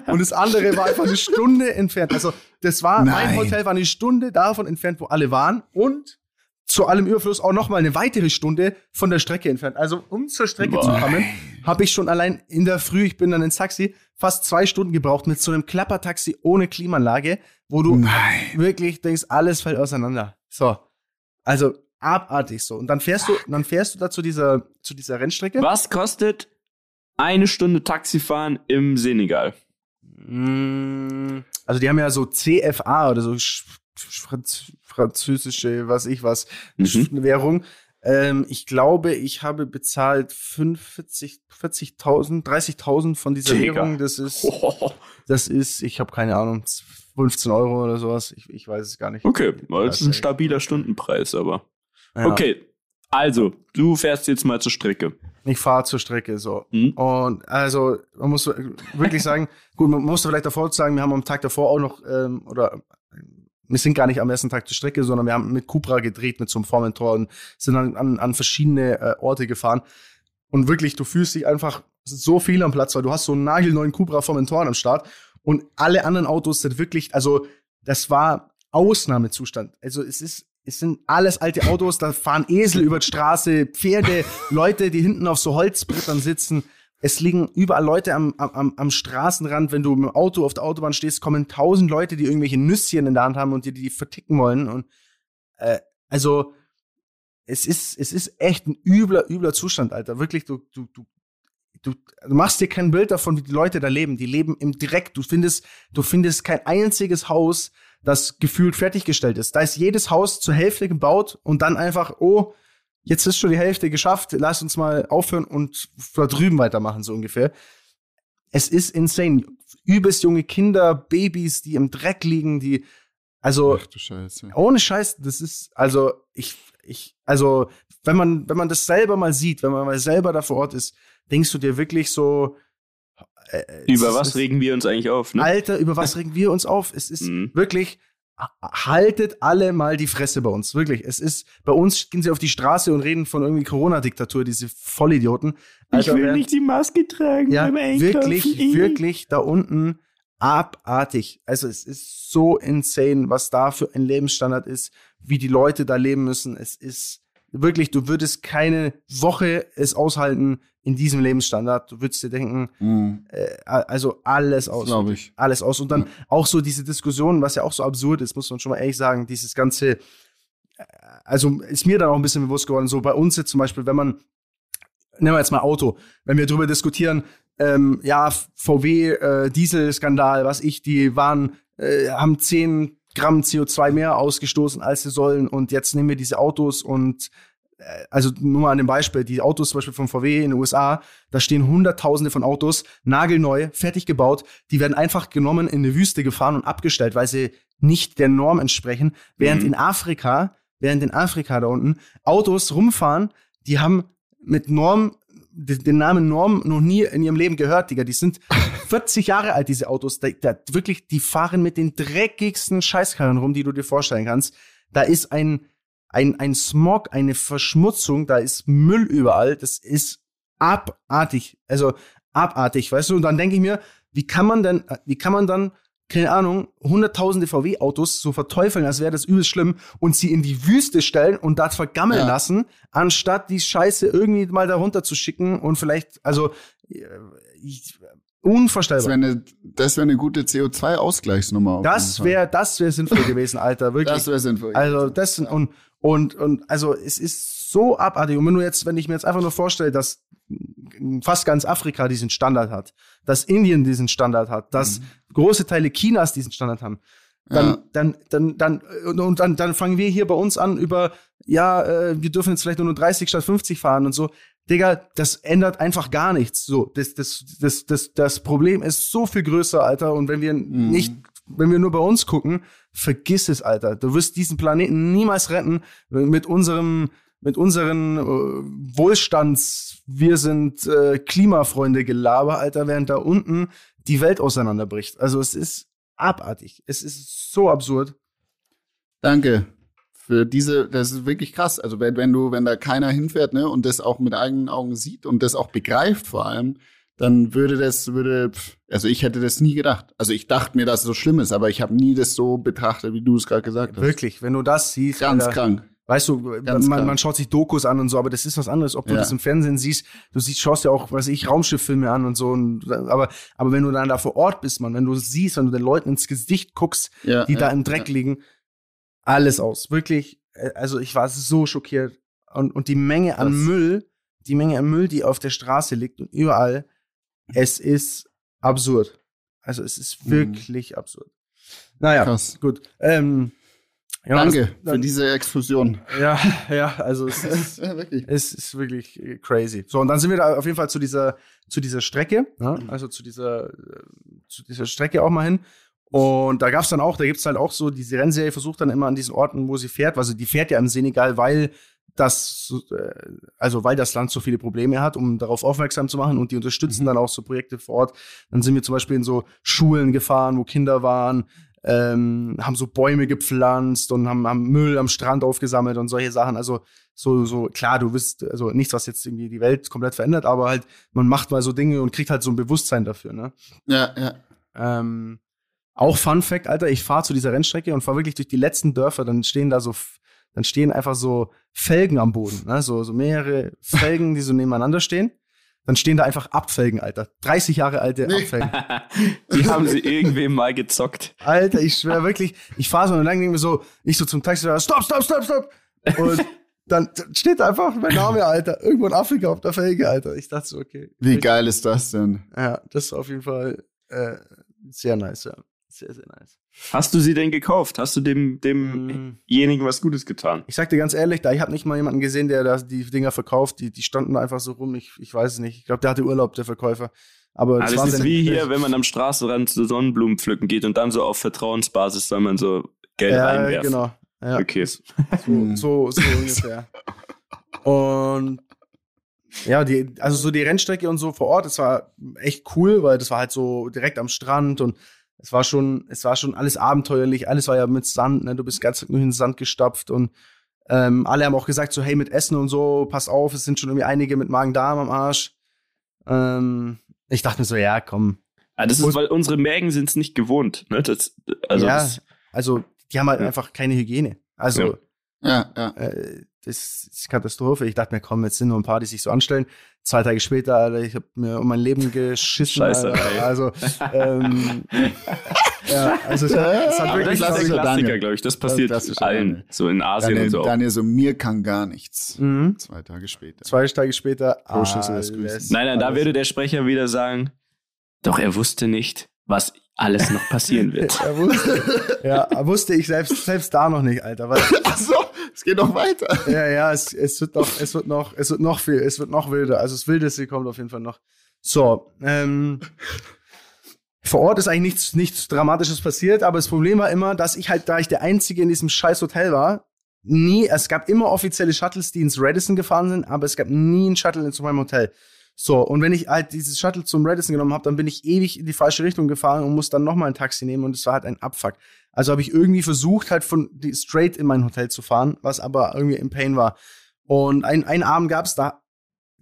Und das andere war einfach eine Stunde entfernt. Also, das war, mein Nein. Hotel war eine Stunde davon entfernt, wo alle waren. Und zu allem Überfluss auch noch mal eine weitere Stunde von der Strecke entfernt. Also, um zur Strecke zu Boah. kommen, habe ich schon allein in der Früh, ich bin dann ins Taxi, fast zwei Stunden gebraucht mit so einem Klappertaxi ohne Klimaanlage, wo du Nein. wirklich denkst, alles fällt auseinander. So. Also, abartig so. Und dann fährst du, dann fährst du da zu dieser, zu dieser Rennstrecke. Was kostet eine Stunde Taxifahren im Senegal? Mm, Also die haben ja so CFA oder so Franz französische, was ich was, Mhm. Währung. Ähm, ich glaube, ich habe bezahlt 45, 40.000, 30.000 von dieser Digga. Währung. Das ist, Oh, das ist, ich habe keine Ahnung, 15 Euro oder sowas. Ich, ich weiß es gar nicht. okay, das ist ein stabiler Stundenpreis, aber. Ja. Okay, also, du fährst jetzt mal zur Strecke. Ich fahre zur Strecke so. Mhm. Und also, man muss wirklich sagen, gut, man muss vielleicht davor sagen, wir haben am Tag davor auch noch, ähm, oder wir sind gar nicht am ersten Tag zur Strecke, sondern wir haben mit Cupra gedreht, mit so einem Formentor und sind an, an, an verschiedene äh, Orte gefahren. Und wirklich, du fühlst dich einfach so viel am Platz, weil du hast so einen nagelneuen Cupra Formentoren am Start und alle anderen Autos sind wirklich, also das war Ausnahmezustand. Also es ist, es sind alles alte Autos, da fahren Esel über die Straße, Pferde, Leute, die hinten auf so Holzbrettern sitzen. Es liegen überall Leute am, am, am Straßenrand. Wenn du im Auto auf der Autobahn stehst, kommen tausend Leute, die irgendwelche Nüsschen in der Hand haben und dir die verticken wollen. Und äh, also es ist, es ist echt ein übler, übler Zustand, Alter. Wirklich, du, du, du, du, du machst dir kein Bild davon, wie die Leute da leben. Die leben im Dreck. Du findest, du findest kein einziges Haus, das gefühlt fertiggestellt ist. Da ist jedes Haus zur Hälfte gebaut und dann einfach, oh, jetzt ist schon die Hälfte geschafft, lass uns mal aufhören und da drüben weitermachen, so ungefähr. Es ist insane. Übelst junge Kinder, Babys, die im Dreck liegen, die, also, Ach du Scheiße. ohne Scheiß, das ist, also, ich, ich, also, wenn man, wenn man das selber mal sieht, wenn man mal selber da vor Ort ist, denkst du dir wirklich so, äh, es Über ist- was es- regen wir uns eigentlich auf? Ne? Alter, über was regen wir uns auf? Es ist Mhm. wirklich, haltet alle mal die Fresse bei uns. Wirklich. Es ist, bei uns gehen sie auf die Straße und reden von irgendwie Corona-Diktatur, diese Vollidioten. ich will während- nicht die Maske tragen ja, wirklich, wirklich da unten abartig. Also es ist so insane, was da für ein Lebensstandard ist, wie die Leute da leben müssen. Es ist wirklich, du würdest keine Woche es aushalten in diesem Lebensstandard. Du würdest dir denken, Mhm. äh, also alles aus. Glaube ich. Alles aus. Und dann auch so diese Diskussion, was ja auch so absurd ist, muss man schon mal ehrlich sagen, dieses ganze, äh, also ist mir dann auch ein bisschen bewusst geworden, so bei uns jetzt zum Beispiel, wenn man, nehmen wir jetzt mal Auto, wenn wir darüber diskutieren, ähm, ja, VW, äh, Dieselskandal, was ich, die waren, äh, haben 10 Gramm CO2 mehr ausgestoßen, als sie sollen. Und jetzt nehmen wir diese Autos und also nur mal an dem Beispiel, die Autos zum Beispiel von VW in den USA, da stehen hunderttausende von Autos, nagelneu, fertig gebaut, die werden einfach genommen, in eine Wüste gefahren und abgestellt, weil sie nicht der Norm entsprechen, während Mhm. in Afrika, während in Afrika da unten Autos rumfahren, die haben mit Norm, den Namen Norm noch nie in ihrem Leben gehört, Digga. Die sind 40 Jahre alt, diese Autos. Da, da, wirklich, die fahren mit den dreckigsten Scheißkarren rum, die du dir vorstellen kannst. Da ist ein, ein, ein Smog, eine Verschmutzung, da ist Müll überall. Das ist abartig. Also abartig, weißt du? Und dann denke ich mir, wie kann man denn, wie kann man dann, keine Ahnung, hunderttausende VW-Autos so verteufeln, als wäre das übelst schlimm und sie in die Wüste stellen und dort vergammeln Ja. lassen, anstatt die Scheiße irgendwie mal da runter zu schicken und vielleicht, also äh, ich, Das unvorstellbar. wäre eine, das wär eine gute CO2-Ausgleichsnummer. auf Das wäre, das wäre sinnvoll gewesen, Alter, wirklich. Das wäre sinnvoll. Also das sind- und und und also es ist so abartig. Und wenn du jetzt, wenn ich mir jetzt einfach nur vorstelle, dass fast ganz Afrika diesen Standard hat, dass Indien diesen Standard hat, dass große Teile Chinas diesen Standard haben, dann, Ja. dann, dann, dann, und- dann, dann fangen wir hier bei uns an über, ja, äh, wir dürfen jetzt vielleicht nur 30 statt 50 fahren und so. Digga, das ändert einfach gar nichts. So, das, das, das, das, das Problem ist so viel größer, Alter. Und wenn wir nicht, wenn wir nur bei uns gucken, vergiss es, Alter. Du wirst diesen Planeten niemals retten mit unserem, mit unseren äh, Wohlstands, wir sind äh, Klimafreunde Gelaber, Alter, während da unten die Welt auseinanderbricht. Also es ist abartig. Es ist so absurd. Danke für diese, das ist wirklich krass. Also wenn, wenn du, wenn da keiner hinfährt, ne, und das auch mit eigenen Augen sieht und das auch begreift vor allem, dann würde das, würde, also ich hätte das nie gedacht. Also ich dachte mir, dass es so schlimm ist, aber ich habe nie das so betrachtet, wie du es gerade gesagt hast. Wirklich, wenn du das siehst, Ganz Alter, krank. Weißt du, Ganz man, klar. man schaut sich Dokus an und so, aber das ist was anderes, ob du Ja. das im Fernsehen siehst. Du siehst, schaust ja auch, weiß ich, Raumschifffilme an und so. Und, aber, aber wenn du dann da vor Ort bist, man, wenn du siehst, wenn du den Leuten ins Gesicht guckst, Ja, die ja, da im Dreck liegen, alles aus. Wirklich, äh, also ich war so schockiert. Und, und die Menge an Krass. Müll, die Menge an Müll, die auf der Straße liegt und überall, es ist absurd. Also es ist Mhm. wirklich absurd. Naja, Krass. gut. Ähm, ja, Danke das- für diese Exkursion. ja, ja, also es ist, ja, wirklich. es ist wirklich crazy. So, und dann sind wir da auf jeden Fall zu dieser, zu dieser Strecke, ja, also zu dieser, äh, zu dieser Strecke auch mal hin. Und da gab's dann auch, da gibt's halt auch so, diese Rennserie versucht dann immer an diesen Orten, wo sie fährt, also die fährt ja im Senegal, weil das, äh, also weil das Land so viele Probleme hat, um darauf aufmerksam zu machen und die unterstützen dann auch so Projekte vor Ort. Dann sind wir zum Beispiel in so Schulen gefahren, wo Kinder waren, ähm, haben so Bäume gepflanzt und haben, haben Müll am Strand aufgesammelt und solche Sachen. Also so, so, klar, du wirst, also nichts, was jetzt irgendwie die Welt komplett verändert, aber halt, man macht mal so Dinge und kriegt halt so ein Bewusstsein dafür, ne? Ja, ja. Ähm, auch Fun Fact, Alter, ich fahre zu dieser Rennstrecke und fahre wirklich durch die letzten Dörfer, dann stehen da so, dann stehen einfach so Felgen am Boden, ne? so, so mehrere Felgen, die so nebeneinander stehen. Dann stehen da einfach Abfelgen, Alter. 30 Jahre alte Nee. Abfelgen. Die haben sie irgendwem mal gezockt. Alter, ich schwör wirklich, ich fahre so und dann denke ich mir so, ich so zum Taxifahrer, stopp, stopp, stopp, stopp. Und dann steht da einfach mein Name, Alter, irgendwo in Afrika auf der Felge, Alter. Ich dachte so, okay. Wie geil ist das denn? Ja, das ist auf jeden Fall äh, sehr nice, ja. Sehr, sehr nice. Hast du sie denn gekauft? Hast du dem, demjenigen was Gutes getan? Ich sag dir ganz ehrlich, da ich habe nicht mal jemanden gesehen, der da die Dinger verkauft. Die, die standen da einfach so rum. Ich, ich weiß es nicht. Ich glaube, der hatte Urlaub, der Verkäufer. Aber das ist wie hier, wenn man am Straßenrand zu Sonnenblumen pflücken geht und dann so auf Vertrauensbasis soll man so Geld ja, einwerfen. genau. Ja, Okay. So, so, so ungefähr. Und ja, die, also so die Rennstrecke und so vor Ort, das war echt cool, weil das war halt so direkt am Strand und es war schon, es war schon alles abenteuerlich, alles war ja mit Sand, ne? Du bist ganz nur in den Sand gestapft und ähm, alle haben auch gesagt, so, hey, mit Essen und so, pass auf, es sind schon irgendwie einige mit Magen-Darm am Arsch. Ähm, ich dachte mir so, ja, komm. Ah, das ist, weil unsere Mägen sind es nicht gewohnt. Ne? Das, also ja, das, also die haben halt Ja. einfach keine Hygiene. Also Ja. Ja, ja. äh, das ist Katastrophe. Ich dachte mir, komm, jetzt sind nur ein paar, die sich so anstellen. Zwei Tage später, Alter, ich habe mir um mein Leben geschissen. Scheiße, Alter. ey. Also, ähm, ja, also es, hat- es hat Aber das wirklich ist der klassischer Klassiker, glaube ich. Das passiert klassischer allen. Daniel. So in Asien Daniel, und so. auch. Daniel so, mir kann gar nichts. mhm. Zwei Tage später. zwei Tage später. Pro Schüssel alles, des Grüßens. Nein, nein, da alles. würde der Sprecher wieder sagen, doch er wusste nicht, was alles noch passieren wird. Er wusste, ja, wusste ich selbst, selbst da noch nicht, Alter. Weil, Ach so, es geht noch weiter. Ja, ja, es, es wird noch, es wird noch, es wird noch viel, es wird noch wilder. Also das Wildeste kommt auf jeden Fall noch. So, ähm, vor Ort ist eigentlich nichts, nichts Dramatisches passiert, aber das Problem war immer, dass ich halt, da ich der Einzige in diesem scheiß Hotel war, nie, es gab immer offizielle Shuttles, die ins Radisson gefahren sind, aber es gab nie einen Shuttle zu meinem Hotel. So, und wenn ich halt dieses Shuttle zum Radisson genommen habe, dann bin ich ewig in die falsche Richtung gefahren und muss dann nochmal ein Taxi nehmen und es war halt ein Abfuck. Also habe ich irgendwie versucht, halt von straight in mein Hotel zu fahren, was aber irgendwie im Pain war. Und ein, einen Abend gab's, da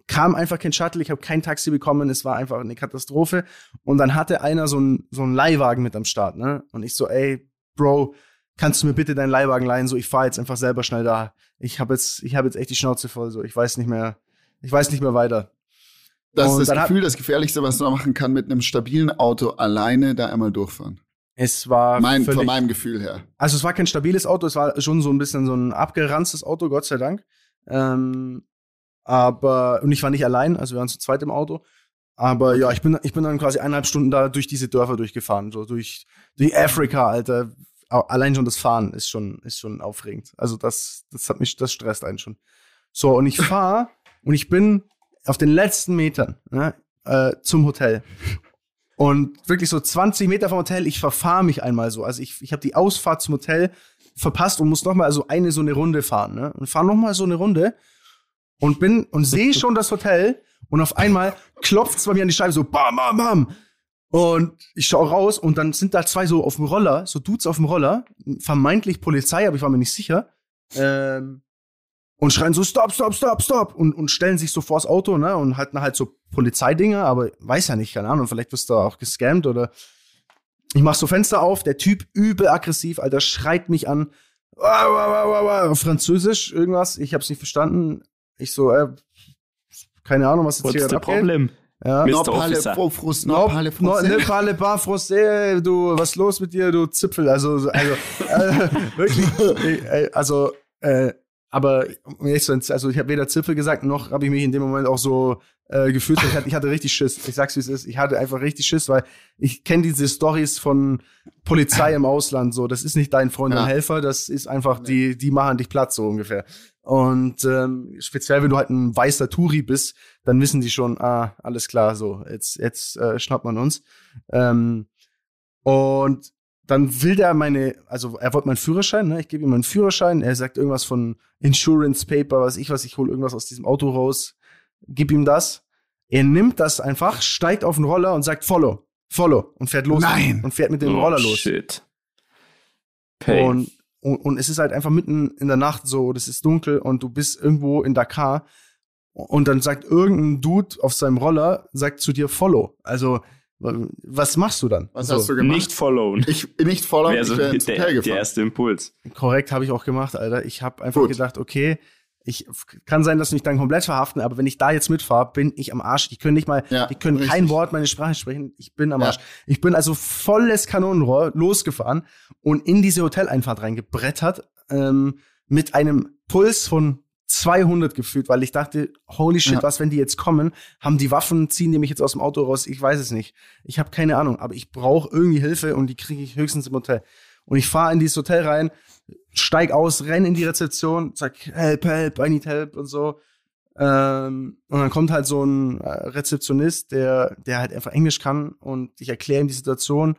kam einfach kein Shuttle, ich habe kein Taxi bekommen, es war einfach eine Katastrophe. Und dann hatte einer so einen so einen Leihwagen mit am Start, ne? Und ich so, ey, Bro, kannst du mir bitte deinen Leihwagen leihen? So, ich fahre jetzt einfach selber schnell da. Ich habe jetzt, ich jetzt echt die Schnauze voll. So, ich weiß nicht mehr, ich weiß nicht mehr weiter. Das ist das Gefühl, das Gefährlichste, was man machen kann, mit einem stabilen Auto alleine da einmal durchfahren. Es war Mein, völlig, von meinem Gefühl her. Also es war kein stabiles Auto, es war schon so ein bisschen so ein abgeranztes Auto, Gott sei Dank. Ähm, aber, und ich war nicht allein, also wir waren zu zweit im Auto. Aber ja, ich bin, ich bin dann quasi eineinhalb Stunden da durch diese Dörfer durchgefahren, so durch, durch Afrika, Alter. Allein schon das Fahren ist schon, ist schon aufregend. Also das, das hat mich, das stresst einen schon. So, und ich fahre und ich bin auf den letzten Metern ne, äh, zum Hotel. Und wirklich so 20 Meter vom Hotel, ich verfahre mich einmal so. Also ich, ich habe die Ausfahrt zum Hotel verpasst und muss noch mal also eine so eine Runde fahren. Ne? Und fahre noch mal so eine Runde und bin und sehe schon das Hotel und auf einmal klopft es bei mir an die Scheibe so bam, bam, bam. Und ich schaue raus und dann sind da zwei so auf dem Roller, so Dudes auf dem Roller, vermeintlich Polizei, aber ich war mir nicht sicher. Ähm, und schreien so Stop, Stop, Stop, Stop und, und stellen sich so vors Auto, ne? Und halten halt so Polizeidinger, aber weiß ja nicht, keine Ahnung, vielleicht wirst du auch gescammt oder ich mach so Fenster auf, der Typ übel aggressiv, Alter, schreit mich an. Wah, wah, wah, wah, wah, auf Französisch, irgendwas, ich hab's nicht verstanden. Ich so, äh, keine Ahnung, was jetzt What's hier the abgeht. problem? Ja. Mr. No Officer. faux frust, No, no no, ne parle pas français, du, was ist los mit dir, du Zipfel, also, so- also, äh, wirklich, äh, also, äh, aber, um ehrlich zu sein, also, ich habe weder Zipfel gesagt, noch habe ich mich in dem Moment auch so äh, gefühlt, ich hatte, ich hatte richtig Schiss, ich sag's wie es ist, ich hatte einfach richtig Schiss, weil ich kenne diese Stories von Polizei im Ausland, so, das ist nicht dein Freund Ja. und Helfer, das ist einfach, die, die machen dich platt, so ungefähr. Und ähm, speziell, wenn du halt ein weißer Touri bist, dann wissen die schon, ah, alles klar, so, jetzt, jetzt äh, schnappt man uns. Ähm, und dann will der meine, also er wollte meinen Führerschein, ne? Ich gebe ihm meinen Führerschein, er sagt irgendwas von Insurance Paper, was ich was, ich hole irgendwas aus diesem Auto raus, gib ihm das. Er nimmt das einfach, steigt auf den Roller und sagt Follow, Follow und fährt los. Nein. Und fährt mit dem oh, Roller los. Shit. Pain. Und, und, und es ist halt einfach mitten in der Nacht so, das ist dunkel und du bist irgendwo in Dakar und dann sagt irgendein Dude auf seinem Roller, sagt zu dir Follow. Also, was machst du dann? Was so, hast du gemacht? nicht followen. Ich nicht voller, Wäre ich wäre ins der, Hotel der gefahren. erste Impuls. Korrekt, habe ich auch gemacht, Alter. Ich habe einfach Gut. gedacht, okay, ich kann sein, dass sie mich dann komplett verhaften, aber wenn ich da jetzt mitfahre, bin ich am Arsch. Die können nicht mal, Ja, die können kein. Wort meine Sprache sprechen. Ich bin am Ja. Arsch. Ich bin also volles Kanonenrohr losgefahren und in diese Hoteleinfahrt reingebrettert ähm, mit einem Puls von 200 gefühlt, weil ich dachte, holy shit, Ja. was, wenn die jetzt kommen, haben die Waffen, ziehen die mich jetzt aus dem Auto raus? Ich weiß es nicht. Ich habe keine Ahnung, aber ich brauche irgendwie Hilfe und die kriege ich höchstens im Hotel. Und ich fahre in dieses Hotel rein, steig aus, renn in die Rezeption, sag help, help, I need help und so. Ähm, und dann kommt halt so ein äh, Rezeptionist, der, der halt einfach Englisch kann und ich erkläre ihm die Situation.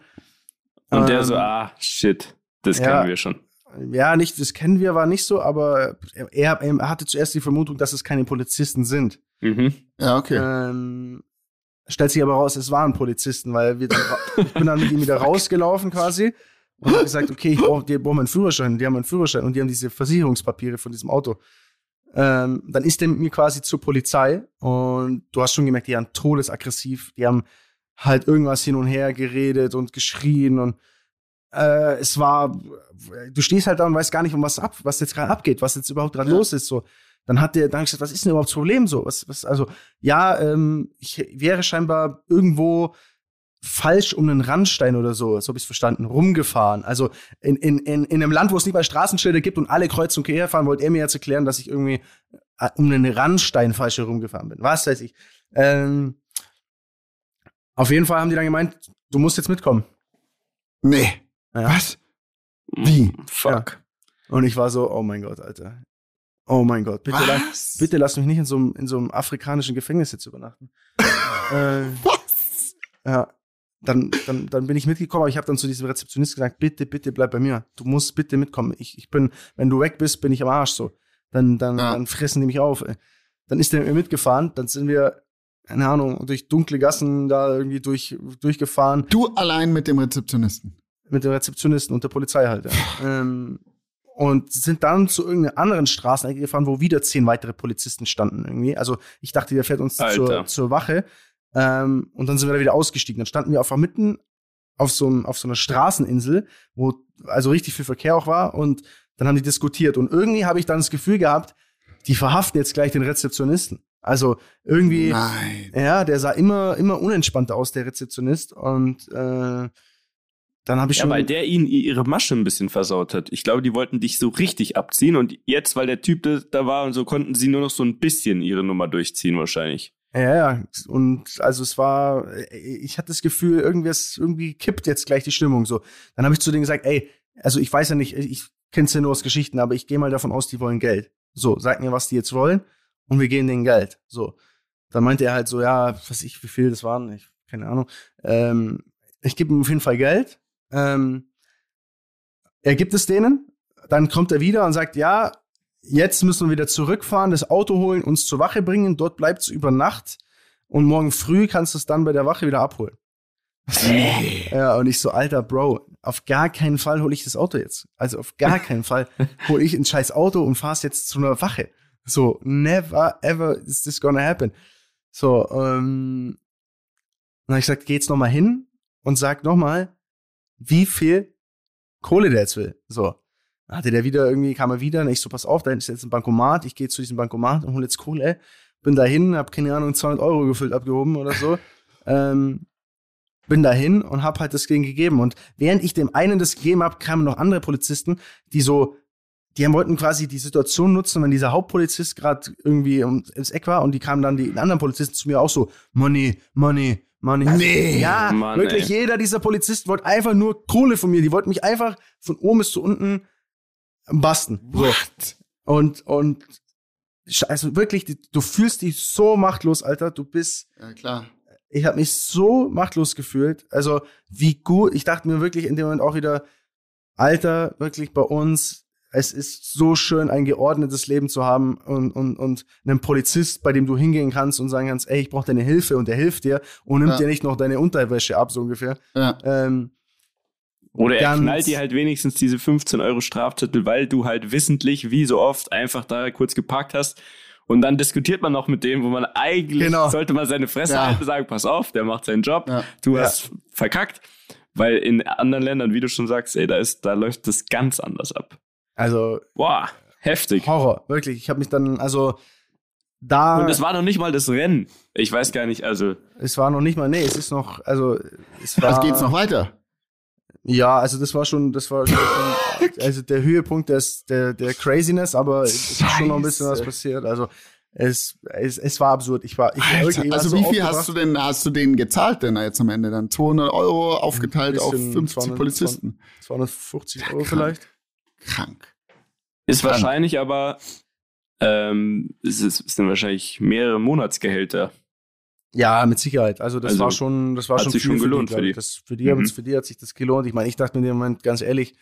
Und der Ähm, so, ah, shit, das ja. kennen wir schon. Ja, nicht, das kennen wir, war nicht so, aber er, er hatte zuerst die Vermutung, dass es keine Polizisten sind. Mhm. Ja, okay. Ähm, stellt sich aber raus, es waren Polizisten, weil wir dann, ich bin dann mit ihm wieder rausgelaufen quasi und habe gesagt, okay, ich brauche die brauchen meinen Führerschein, die haben meinen Führerschein und die haben diese Versicherungspapiere von diesem Auto. Ähm, dann ist der mit mir quasi zur Polizei und du hast schon gemerkt, die waren todesaggressiv, die haben halt irgendwas hin und her geredet und geschrien und äh, es war, du stehst halt da und weißt gar nicht, um was ab, was jetzt gerade abgeht, was jetzt überhaupt gerade Ja. los ist. So, dann hat der, dann hab ich gesagt, was ist denn überhaupt das Problem so? Was, was, also, ja, ähm, ich wäre scheinbar irgendwo falsch um einen Randstein oder so, so habe ich verstanden, rumgefahren. Also in, in, in, in einem Land, wo es nicht mal Straßenschilder gibt und alle kreuz und quer fahren, wollte er mir jetzt erklären, dass ich irgendwie äh, um einen Randstein falsch herumgefahren bin. Was weiß ich. Ähm, auf jeden Fall haben die dann gemeint, du musst jetzt mitkommen. Nee. Ja. Was? Wie? Fuck. Und ich war so, oh mein Gott, Alter. Oh mein Gott, bitte, lass, bitte lass mich nicht in so, einem, in so einem afrikanischen Gefängnis jetzt übernachten. äh, Was? ja, dann, dann, dann bin ich mitgekommen, aber ich habe dann zu diesem Rezeptionist gesagt, bitte, bitte bleib bei mir. Du musst bitte mitkommen. Ich, ich bin, wenn du weg bist, bin ich am Arsch so. Dann, dann, Ja. dann fressen die mich auf. Ey. Dann ist der mit mir mitgefahren, dann sind wir, keine Ahnung, durch dunkle Gassen da irgendwie durch, durchgefahren Du allein mit dem Rezeptionisten. Mit dem Rezeptionisten und der Polizei halt. Ja. ähm, und sind dann zu irgendeiner anderen Straßenecke gefahren, wo wieder zehn weitere Polizisten standen irgendwie. Also ich dachte, der fährt uns zur, zur Wache. Ähm, und dann sind wir da wieder ausgestiegen. Dann standen wir einfach mitten auf so, einem- auf so einer Straßeninsel, wo also richtig viel Verkehr auch war. Und dann haben die diskutiert. Und irgendwie habe ich dann das Gefühl gehabt, die verhaften jetzt gleich den Rezeptionisten. Also irgendwie. Nein. Ja, der sah immer, immer unentspannter aus, der Rezeptionist. Und äh, dann habe ich Ja, schon. weil der ihnen ihre Masche ein bisschen versaut hat. Ich glaube, die wollten dich so richtig abziehen und jetzt, weil der Typ da- war und so, konnten sie nur noch so ein bisschen ihre Nummer durchziehen wahrscheinlich. ja, ja. Und also es war, ich hatte das Gefühl, irgendwas, irgendwie kippt jetzt gleich die Stimmung so. Dann habe ich zu denen gesagt, ey, also ich weiß ja nicht, ich kenn's ja nur aus Geschichten, aber ich gehe mal davon aus, die wollen Geld. So, sag mir, was die jetzt wollen und wir geben denen Geld. So. Dann meinte er halt so, ja, was ich, wie viel das waren, ich, keine Ahnung. Ähm, ich gebe ihm auf jeden Fall Geld. Ähm, er gibt es denen, dann kommt er wieder und sagt, ja, jetzt müssen wir wieder zurückfahren, das Auto holen, uns zur Wache bringen, dort bleibt es über Nacht und morgen früh kannst du es dann bei der Wache wieder abholen. Ja, und ich so, alter Bro, auf gar keinen Fall hole ich das Auto jetzt. Also auf gar keinen Fall hole ich ein scheiß Auto und fahr's jetzt zu einer Wache. So, never ever is this gonna happen. So, ähm, dann habe ich gesagt, geh jetzt noch mal hin und sag noch mal, wie viel Kohle der jetzt will. So. Dann hatte der wieder irgendwie, kam er wieder und ich so, pass auf, da ist jetzt ein Bankomat, ich gehe zu diesem Bankomat und hole jetzt Kohle. Bin dahin, hab keine Ahnung, 200 Euro gefüllt, abgehoben oder so. ähm, bin dahin und hab halt das Ding gegeben. Und während ich dem einen das gegeben hab, kamen noch andere Polizisten, die so, die haben- wollten quasi die Situation nutzen, wenn dieser Hauptpolizist gerade irgendwie ums Eck war und die kamen dann die anderen Polizisten zu mir auch so, Money, Money, Money. Nee. Ja, Mann, wirklich ey. jeder dieser Polizisten wollte einfach nur Kohle von mir. Die wollten mich einfach von oben bis zu unten basten. So. What? Und, und, also wirklich, du fühlst dich so machtlos, Alter. Du bist, Ja, klar. ich habe mich so machtlos gefühlt. Also wie gut, ich dachte mir wirklich in dem Moment auch wieder, Alter, wirklich bei uns, es ist so schön, ein geordnetes Leben zu haben und, und, und einen Polizist, bei dem du hingehen kannst und sagen kannst, ey, ich brauche deine Hilfe und der hilft dir und nimmt Ja. dir nicht noch deine Unterwäsche ab, so ungefähr. Ja. Ähm, Oder er knallt dir halt wenigstens diese 15 Euro Strafzettel, weil du halt wissentlich, wie so oft, einfach da kurz geparkt hast. Und dann diskutiert man noch mit dem, wo man eigentlich Genau. sollte man seine Fresse Ja. halten, sagen, pass auf, der macht seinen Job, Ja. du Ja. hast verkackt. Weil in anderen Ländern, wie du schon sagst, ey, da ist, da läuft das ganz anders ab. Also Boah, heftig. Horror, wirklich. Ich habe mich dann, also da, Und es war noch nicht mal das Rennen. Ich weiß gar nicht, also es war noch nicht mal, nee, es ist noch, also es war. Was geht's noch weiter? Ja, also das war schon, das war schon, also der Höhepunkt des, der, der Craziness, aber es ist schon noch ein bisschen was passiert. Also es, es, es war absurd. Ich war, ich Alter, war also so wie viel hast du denn, hast du denen gezahlt denn jetzt am Ende dann? 200 Euro aufgeteilt auf bisschen 50 200, Polizisten. 250 Euro vielleicht? Krank. ist Krank. wahrscheinlich aber, ähm, es, ist, es sind wahrscheinlich mehrere Monatsgehälter. Ja, mit Sicherheit. Also das Also, war schon, das war hat schon sich viel schon für gelohnt die, für die. Das, für die, Mhm. für die hat sich das gelohnt. Ich meine, ich dachte mir in dem Moment ganz ehrlich,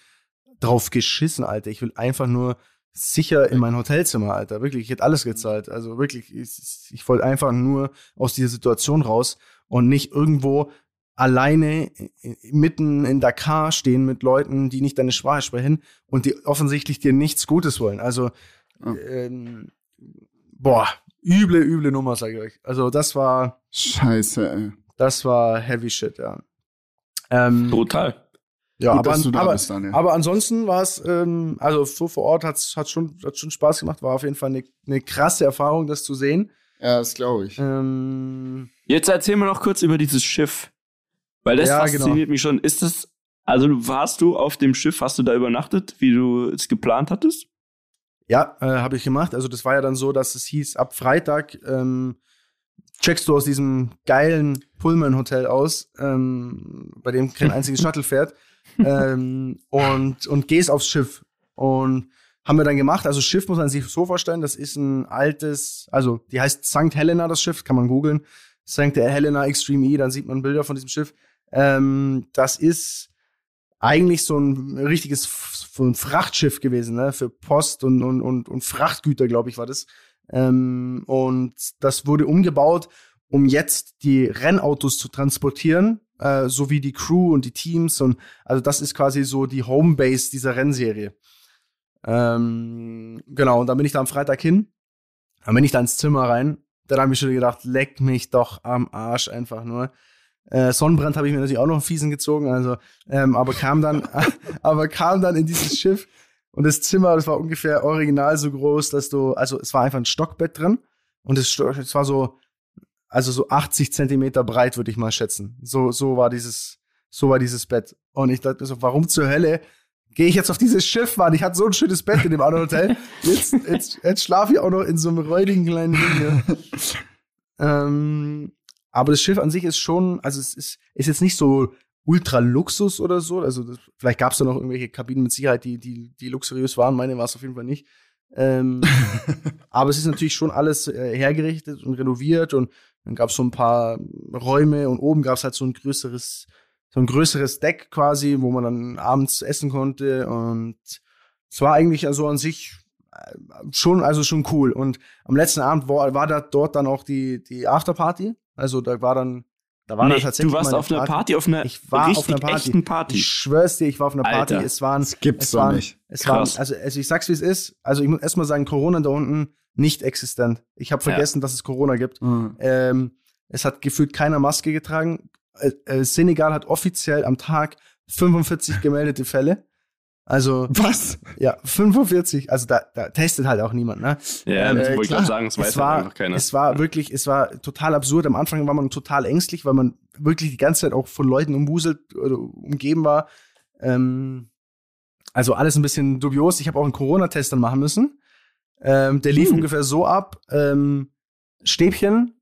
drauf geschissen, Alter. Ich will einfach nur sicher in mein Hotelzimmer, Alter. Wirklich, ich hätte alles gezahlt. Also wirklich, ich, ich wollte einfach nur aus dieser Situation raus und nicht irgendwo alleine mitten in Dakar stehen mit Leuten, die nicht deine Sprache sprechen und die offensichtlich dir nichts Gutes wollen. Also, Ja. ähm, boah, üble, üble Nummer, sage ich euch. Also das war, Scheiße, ey. das war heavy shit, ja. Ähm, Brutal. ja, Gut, aber, dass du da aber, bist, Daniel. aber ansonsten war es, ähm, also so vor Ort hat's hat schon, hat schon Spaß gemacht, war auf jeden Fall eine, eine krasse Erfahrung, das zu sehen. Ja, das glaube ich. Ähm, Jetzt erzähl mir noch kurz über dieses Schiff. Weil das Ja, fasziniert genau. mich schon. Ist das, also warst du auf dem Schiff, hast du da übernachtet, wie du es geplant hattest? ja, äh, habe ich gemacht. Also das war ja dann so, dass es hieß, ab Freitag ähm, checkst du aus diesem geilen Pullman-Hotel aus, ähm, bei dem kein einziges Shuttle fährt, ähm, und, und gehst aufs Schiff. Und haben wir dann gemacht. Also Schiff muss man sich so vorstellen, das ist ein altes, also die heißt St. Helena, das Schiff, kann man googeln. St. Helena Extreme E, dann sieht man Bilder von diesem Schiff. Ähm, das ist eigentlich so ein richtiges so ein Frachtschiff gewesen, ne? Für Post und, und, und, und Frachtgüter, glaube ich, war das. Ähm, und das wurde umgebaut, um jetzt die Rennautos zu transportieren, äh, sowie die Crew und die Teams. Und also das ist quasi so die Homebase dieser Rennserie. Ähm, genau, und dann bin ich da am Freitag hin. Dann bin ich da ins Zimmer rein. Dann habe ich schon gedacht, leck mich doch am Arsch einfach nur. Äh, Sonnenbrand habe ich mir natürlich auch noch einen fiesen gezogen, also, ähm, aber kam dann, aber kam dann in dieses Schiff und das Zimmer, das war ungefähr original so groß, dass du, also es war einfach ein Stockbett drin und es, es war so, also so 80 Zentimeter breit, würde ich mal schätzen. So, so war dieses, so war dieses Bett. Und ich dachte so, warum zur Hölle gehe ich jetzt auf dieses Schiff, Mann? Ich hatte so ein schönes Bett in dem anderen Hotel. Jetzt, jetzt, jetzt schlafe ich auch noch in so einem räudigen kleinen Ding hier. ähm, aber das Schiff an sich ist schon, also es ist, ist jetzt nicht so ultra Luxus oder so. Also das, vielleicht gab es da noch irgendwelche Kabinen mit Sicherheit, die, die, die luxuriös waren. Meine war es auf jeden Fall nicht. Ähm, aber es ist natürlich schon alles äh, hergerichtet und renoviert und dann gab es so ein paar Räume und oben gab es halt so ein größeres, so ein größeres Deck quasi, wo man dann abends essen konnte und es war eigentlich also an sich äh, schon, also schon cool. Und am letzten Abend war, war da dort dann auch die, die Afterparty. Also da war dann, da war nee, dann tatsächlich. Du warst auf einer Party, auf einer ich war richtig auf einer Party. echten Party. Ich schwör's dir, ich war auf einer Party. Alter, es waren, Das gibt's es doch waren, nicht. es waren, Krass. also, also ich sag's wie es ist. Also ich muss erstmal sagen, Corona da unten nicht existent. Ich habe vergessen, dass es Corona gibt. Mhm. Ähm, es hat gefühlt keiner Maske getragen. Äh, äh, Senegal hat offiziell am Tag 45 gemeldete Fälle. Also, Was? ja, 45. Also da, da testet halt auch niemand, ne? Ja, das äh, wollte ich klar. gerade sagen, das weiß es halt war, einfach keiner. es war wirklich, es war total absurd. Am Anfang war man total ängstlich, weil man wirklich die ganze Zeit auch von Leuten umwuselt oder umgeben war. Ähm, also alles ein bisschen dubios. Ich habe auch einen Corona-Test dann machen müssen. Ähm, der lief Hm. ungefähr so ab: ähm, Stäbchen,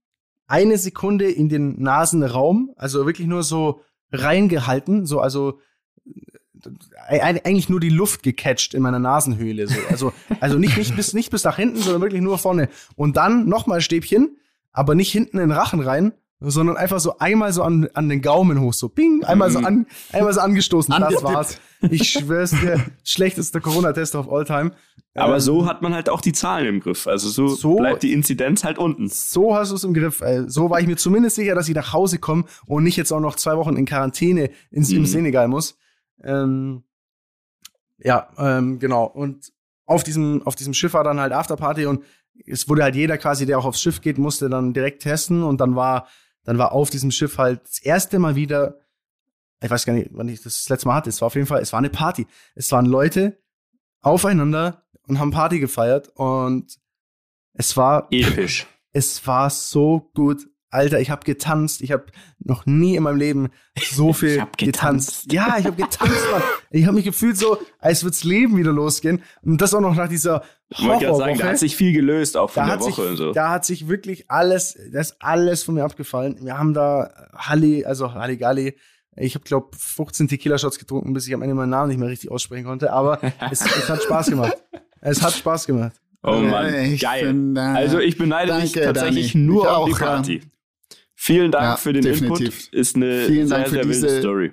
eine Sekunde in den Nasenraum, also wirklich nur so reingehalten, so also eigentlich nur die Luft gecatcht in meiner Nasenhöhle. So. Also, also nicht, nicht, bis, nicht bis nach hinten, sondern wirklich nur vorne. Und dann nochmal Stäbchen, aber nicht hinten in den Rachen rein, sondern einfach so einmal so an, an den Gaumen hoch, so bing, einmal so, an, einmal so angestoßen. Das war's. Ich schwör's dir, schlechtester Corona-Test of all time. Aber Ähm, so hat man halt auch die Zahlen im Griff. Also so, So- bleibt die Inzidenz halt unten. So hast du es im Griff. Ey. So war ich mir zumindest sicher, dass ich nach Hause komme und nicht jetzt auch noch zwei Wochen in Quarantäne ins, im Mhm. Senegal muss. Ähm, ja, ähm, genau. Und auf diesem, auf diesem Schiff war dann halt Afterparty und es wurde halt jeder quasi, der auch aufs Schiff geht, musste dann direkt testen und dann war, dann war auf diesem Schiff halt das erste Mal wieder, ich weiß gar nicht, wann ich das, das letzte Mal hatte, es war auf jeden Fall, es war eine Party. Es waren Leute aufeinander und haben Party gefeiert und es war Episch. es war so gut. Alter, ich habe getanzt. Ich habe noch nie in meinem Leben so viel hab getanzt. getanzt. Ja, ich habe getanzt, Mann. Ich habe mich gefühlt so, als würd's Leben wieder losgehen. Und das auch noch nach dieser Ich wollte gerade sagen, da hat sich viel gelöst, auch von Da der hat, sich, Woche und so. da hat sich wirklich alles, das ist alles von mir abgefallen. Wir haben da Halli, also Halligalli. Ich habe, glaube 15 Tequila-Shots getrunken, bis ich am Ende meinen Namen nicht mehr richtig aussprechen konnte. Aber es, es hat Spaß gemacht. Es hat Spaß gemacht. Oh Mann, Ich geil. bin, äh, also ich beneide dich danke, tatsächlich Dani. nur Ich auf die. Party. Vielen Dank Ja, für den definitiv. Input. Ist eine Vielen sehr, Dank für sehr wilde diese- Story.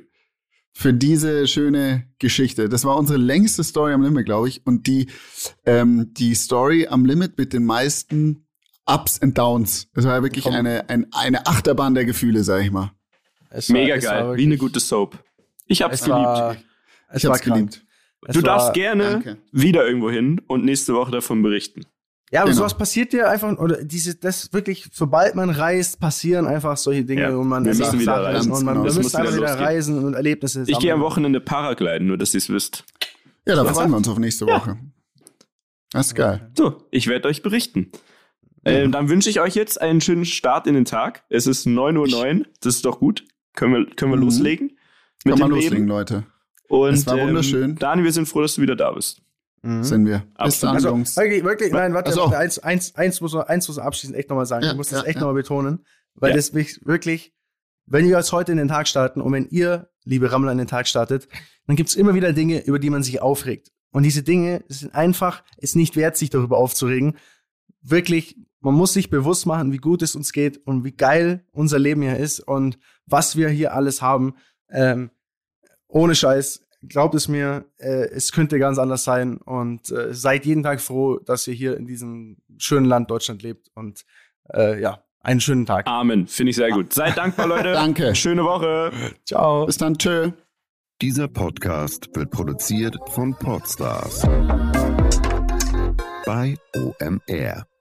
für diese schöne Geschichte. Das war unsere längste Story am Limit, glaube ich. Und die, ähm, die Story am Limit mit den meisten Ups and Downs. Es war wirklich Komm. eine, ein, eine Achterbahn der Gefühle, sag ich mal. Es war- Mega geil, wie eine gute Soap. Ich hab's Es geliebt. war, es Ich hab's geliebt. Du darfst gerne Danke. wieder irgendwo hin und nächste Woche davon berichten. Ja, aber Genau. sowas passiert dir einfach, oder diese, das wirklich, sobald man reist, passieren einfach solche Dinge Ja, und man wir müssen wieder Sachen reisen. und man Genau, müssen muss einfach wieder losgehen. reisen und Erlebnisse Ich gehe am sammeln. Wochenende Paragliden, nur dass ihr es wisst. Ja, da Ja. freuen wir uns auf nächste Woche. Das ist geil. So, ich werde euch berichten. Ähm, dann wünsche ich euch jetzt einen schönen Start in den Tag. Es ist 9.09 Uhr, das ist doch gut. Können wir, können wir Mhm. loslegen? Kann Mit man dem loslegen, Leben. Leute. Und, Es war ähm, wunderschön. Dani, wir sind froh, dass du wieder da bist. Mhm. Sind wir. Bis dann, Also, Jungs. wirklich, wirklich, nein, warte, Ach so. warte, eins, eins, eins muss man, eins muss man abschließend echt nochmal sagen. Ja, ich muss ja, das echt ja. nochmal betonen, weil Ja. das mich wirklich, wenn wir jetzt heute in den Tag starten und wenn ihr, liebe Rammler, in den Tag startet, dann gibt's immer wieder Dinge, über die man sich aufregt. Und diese Dinge sind einfach, es nicht wert, sich darüber aufzuregen. Wirklich, man muss sich bewusst machen, wie gut es uns geht und wie geil unser Leben hier ist und was wir hier alles haben. Ähm, ohne Scheiß, glaubt es mir, äh, es könnte ganz anders sein und äh, seid jeden Tag froh, dass ihr hier in diesem schönen Land Deutschland lebt und äh, ja, einen schönen Tag. Amen. Finde ich sehr gut. Seid dankbar, Leute. Danke. Schöne Woche. Ciao. Bis dann, tschö. Dieser Podcast wird produziert von Podstars bei OMR.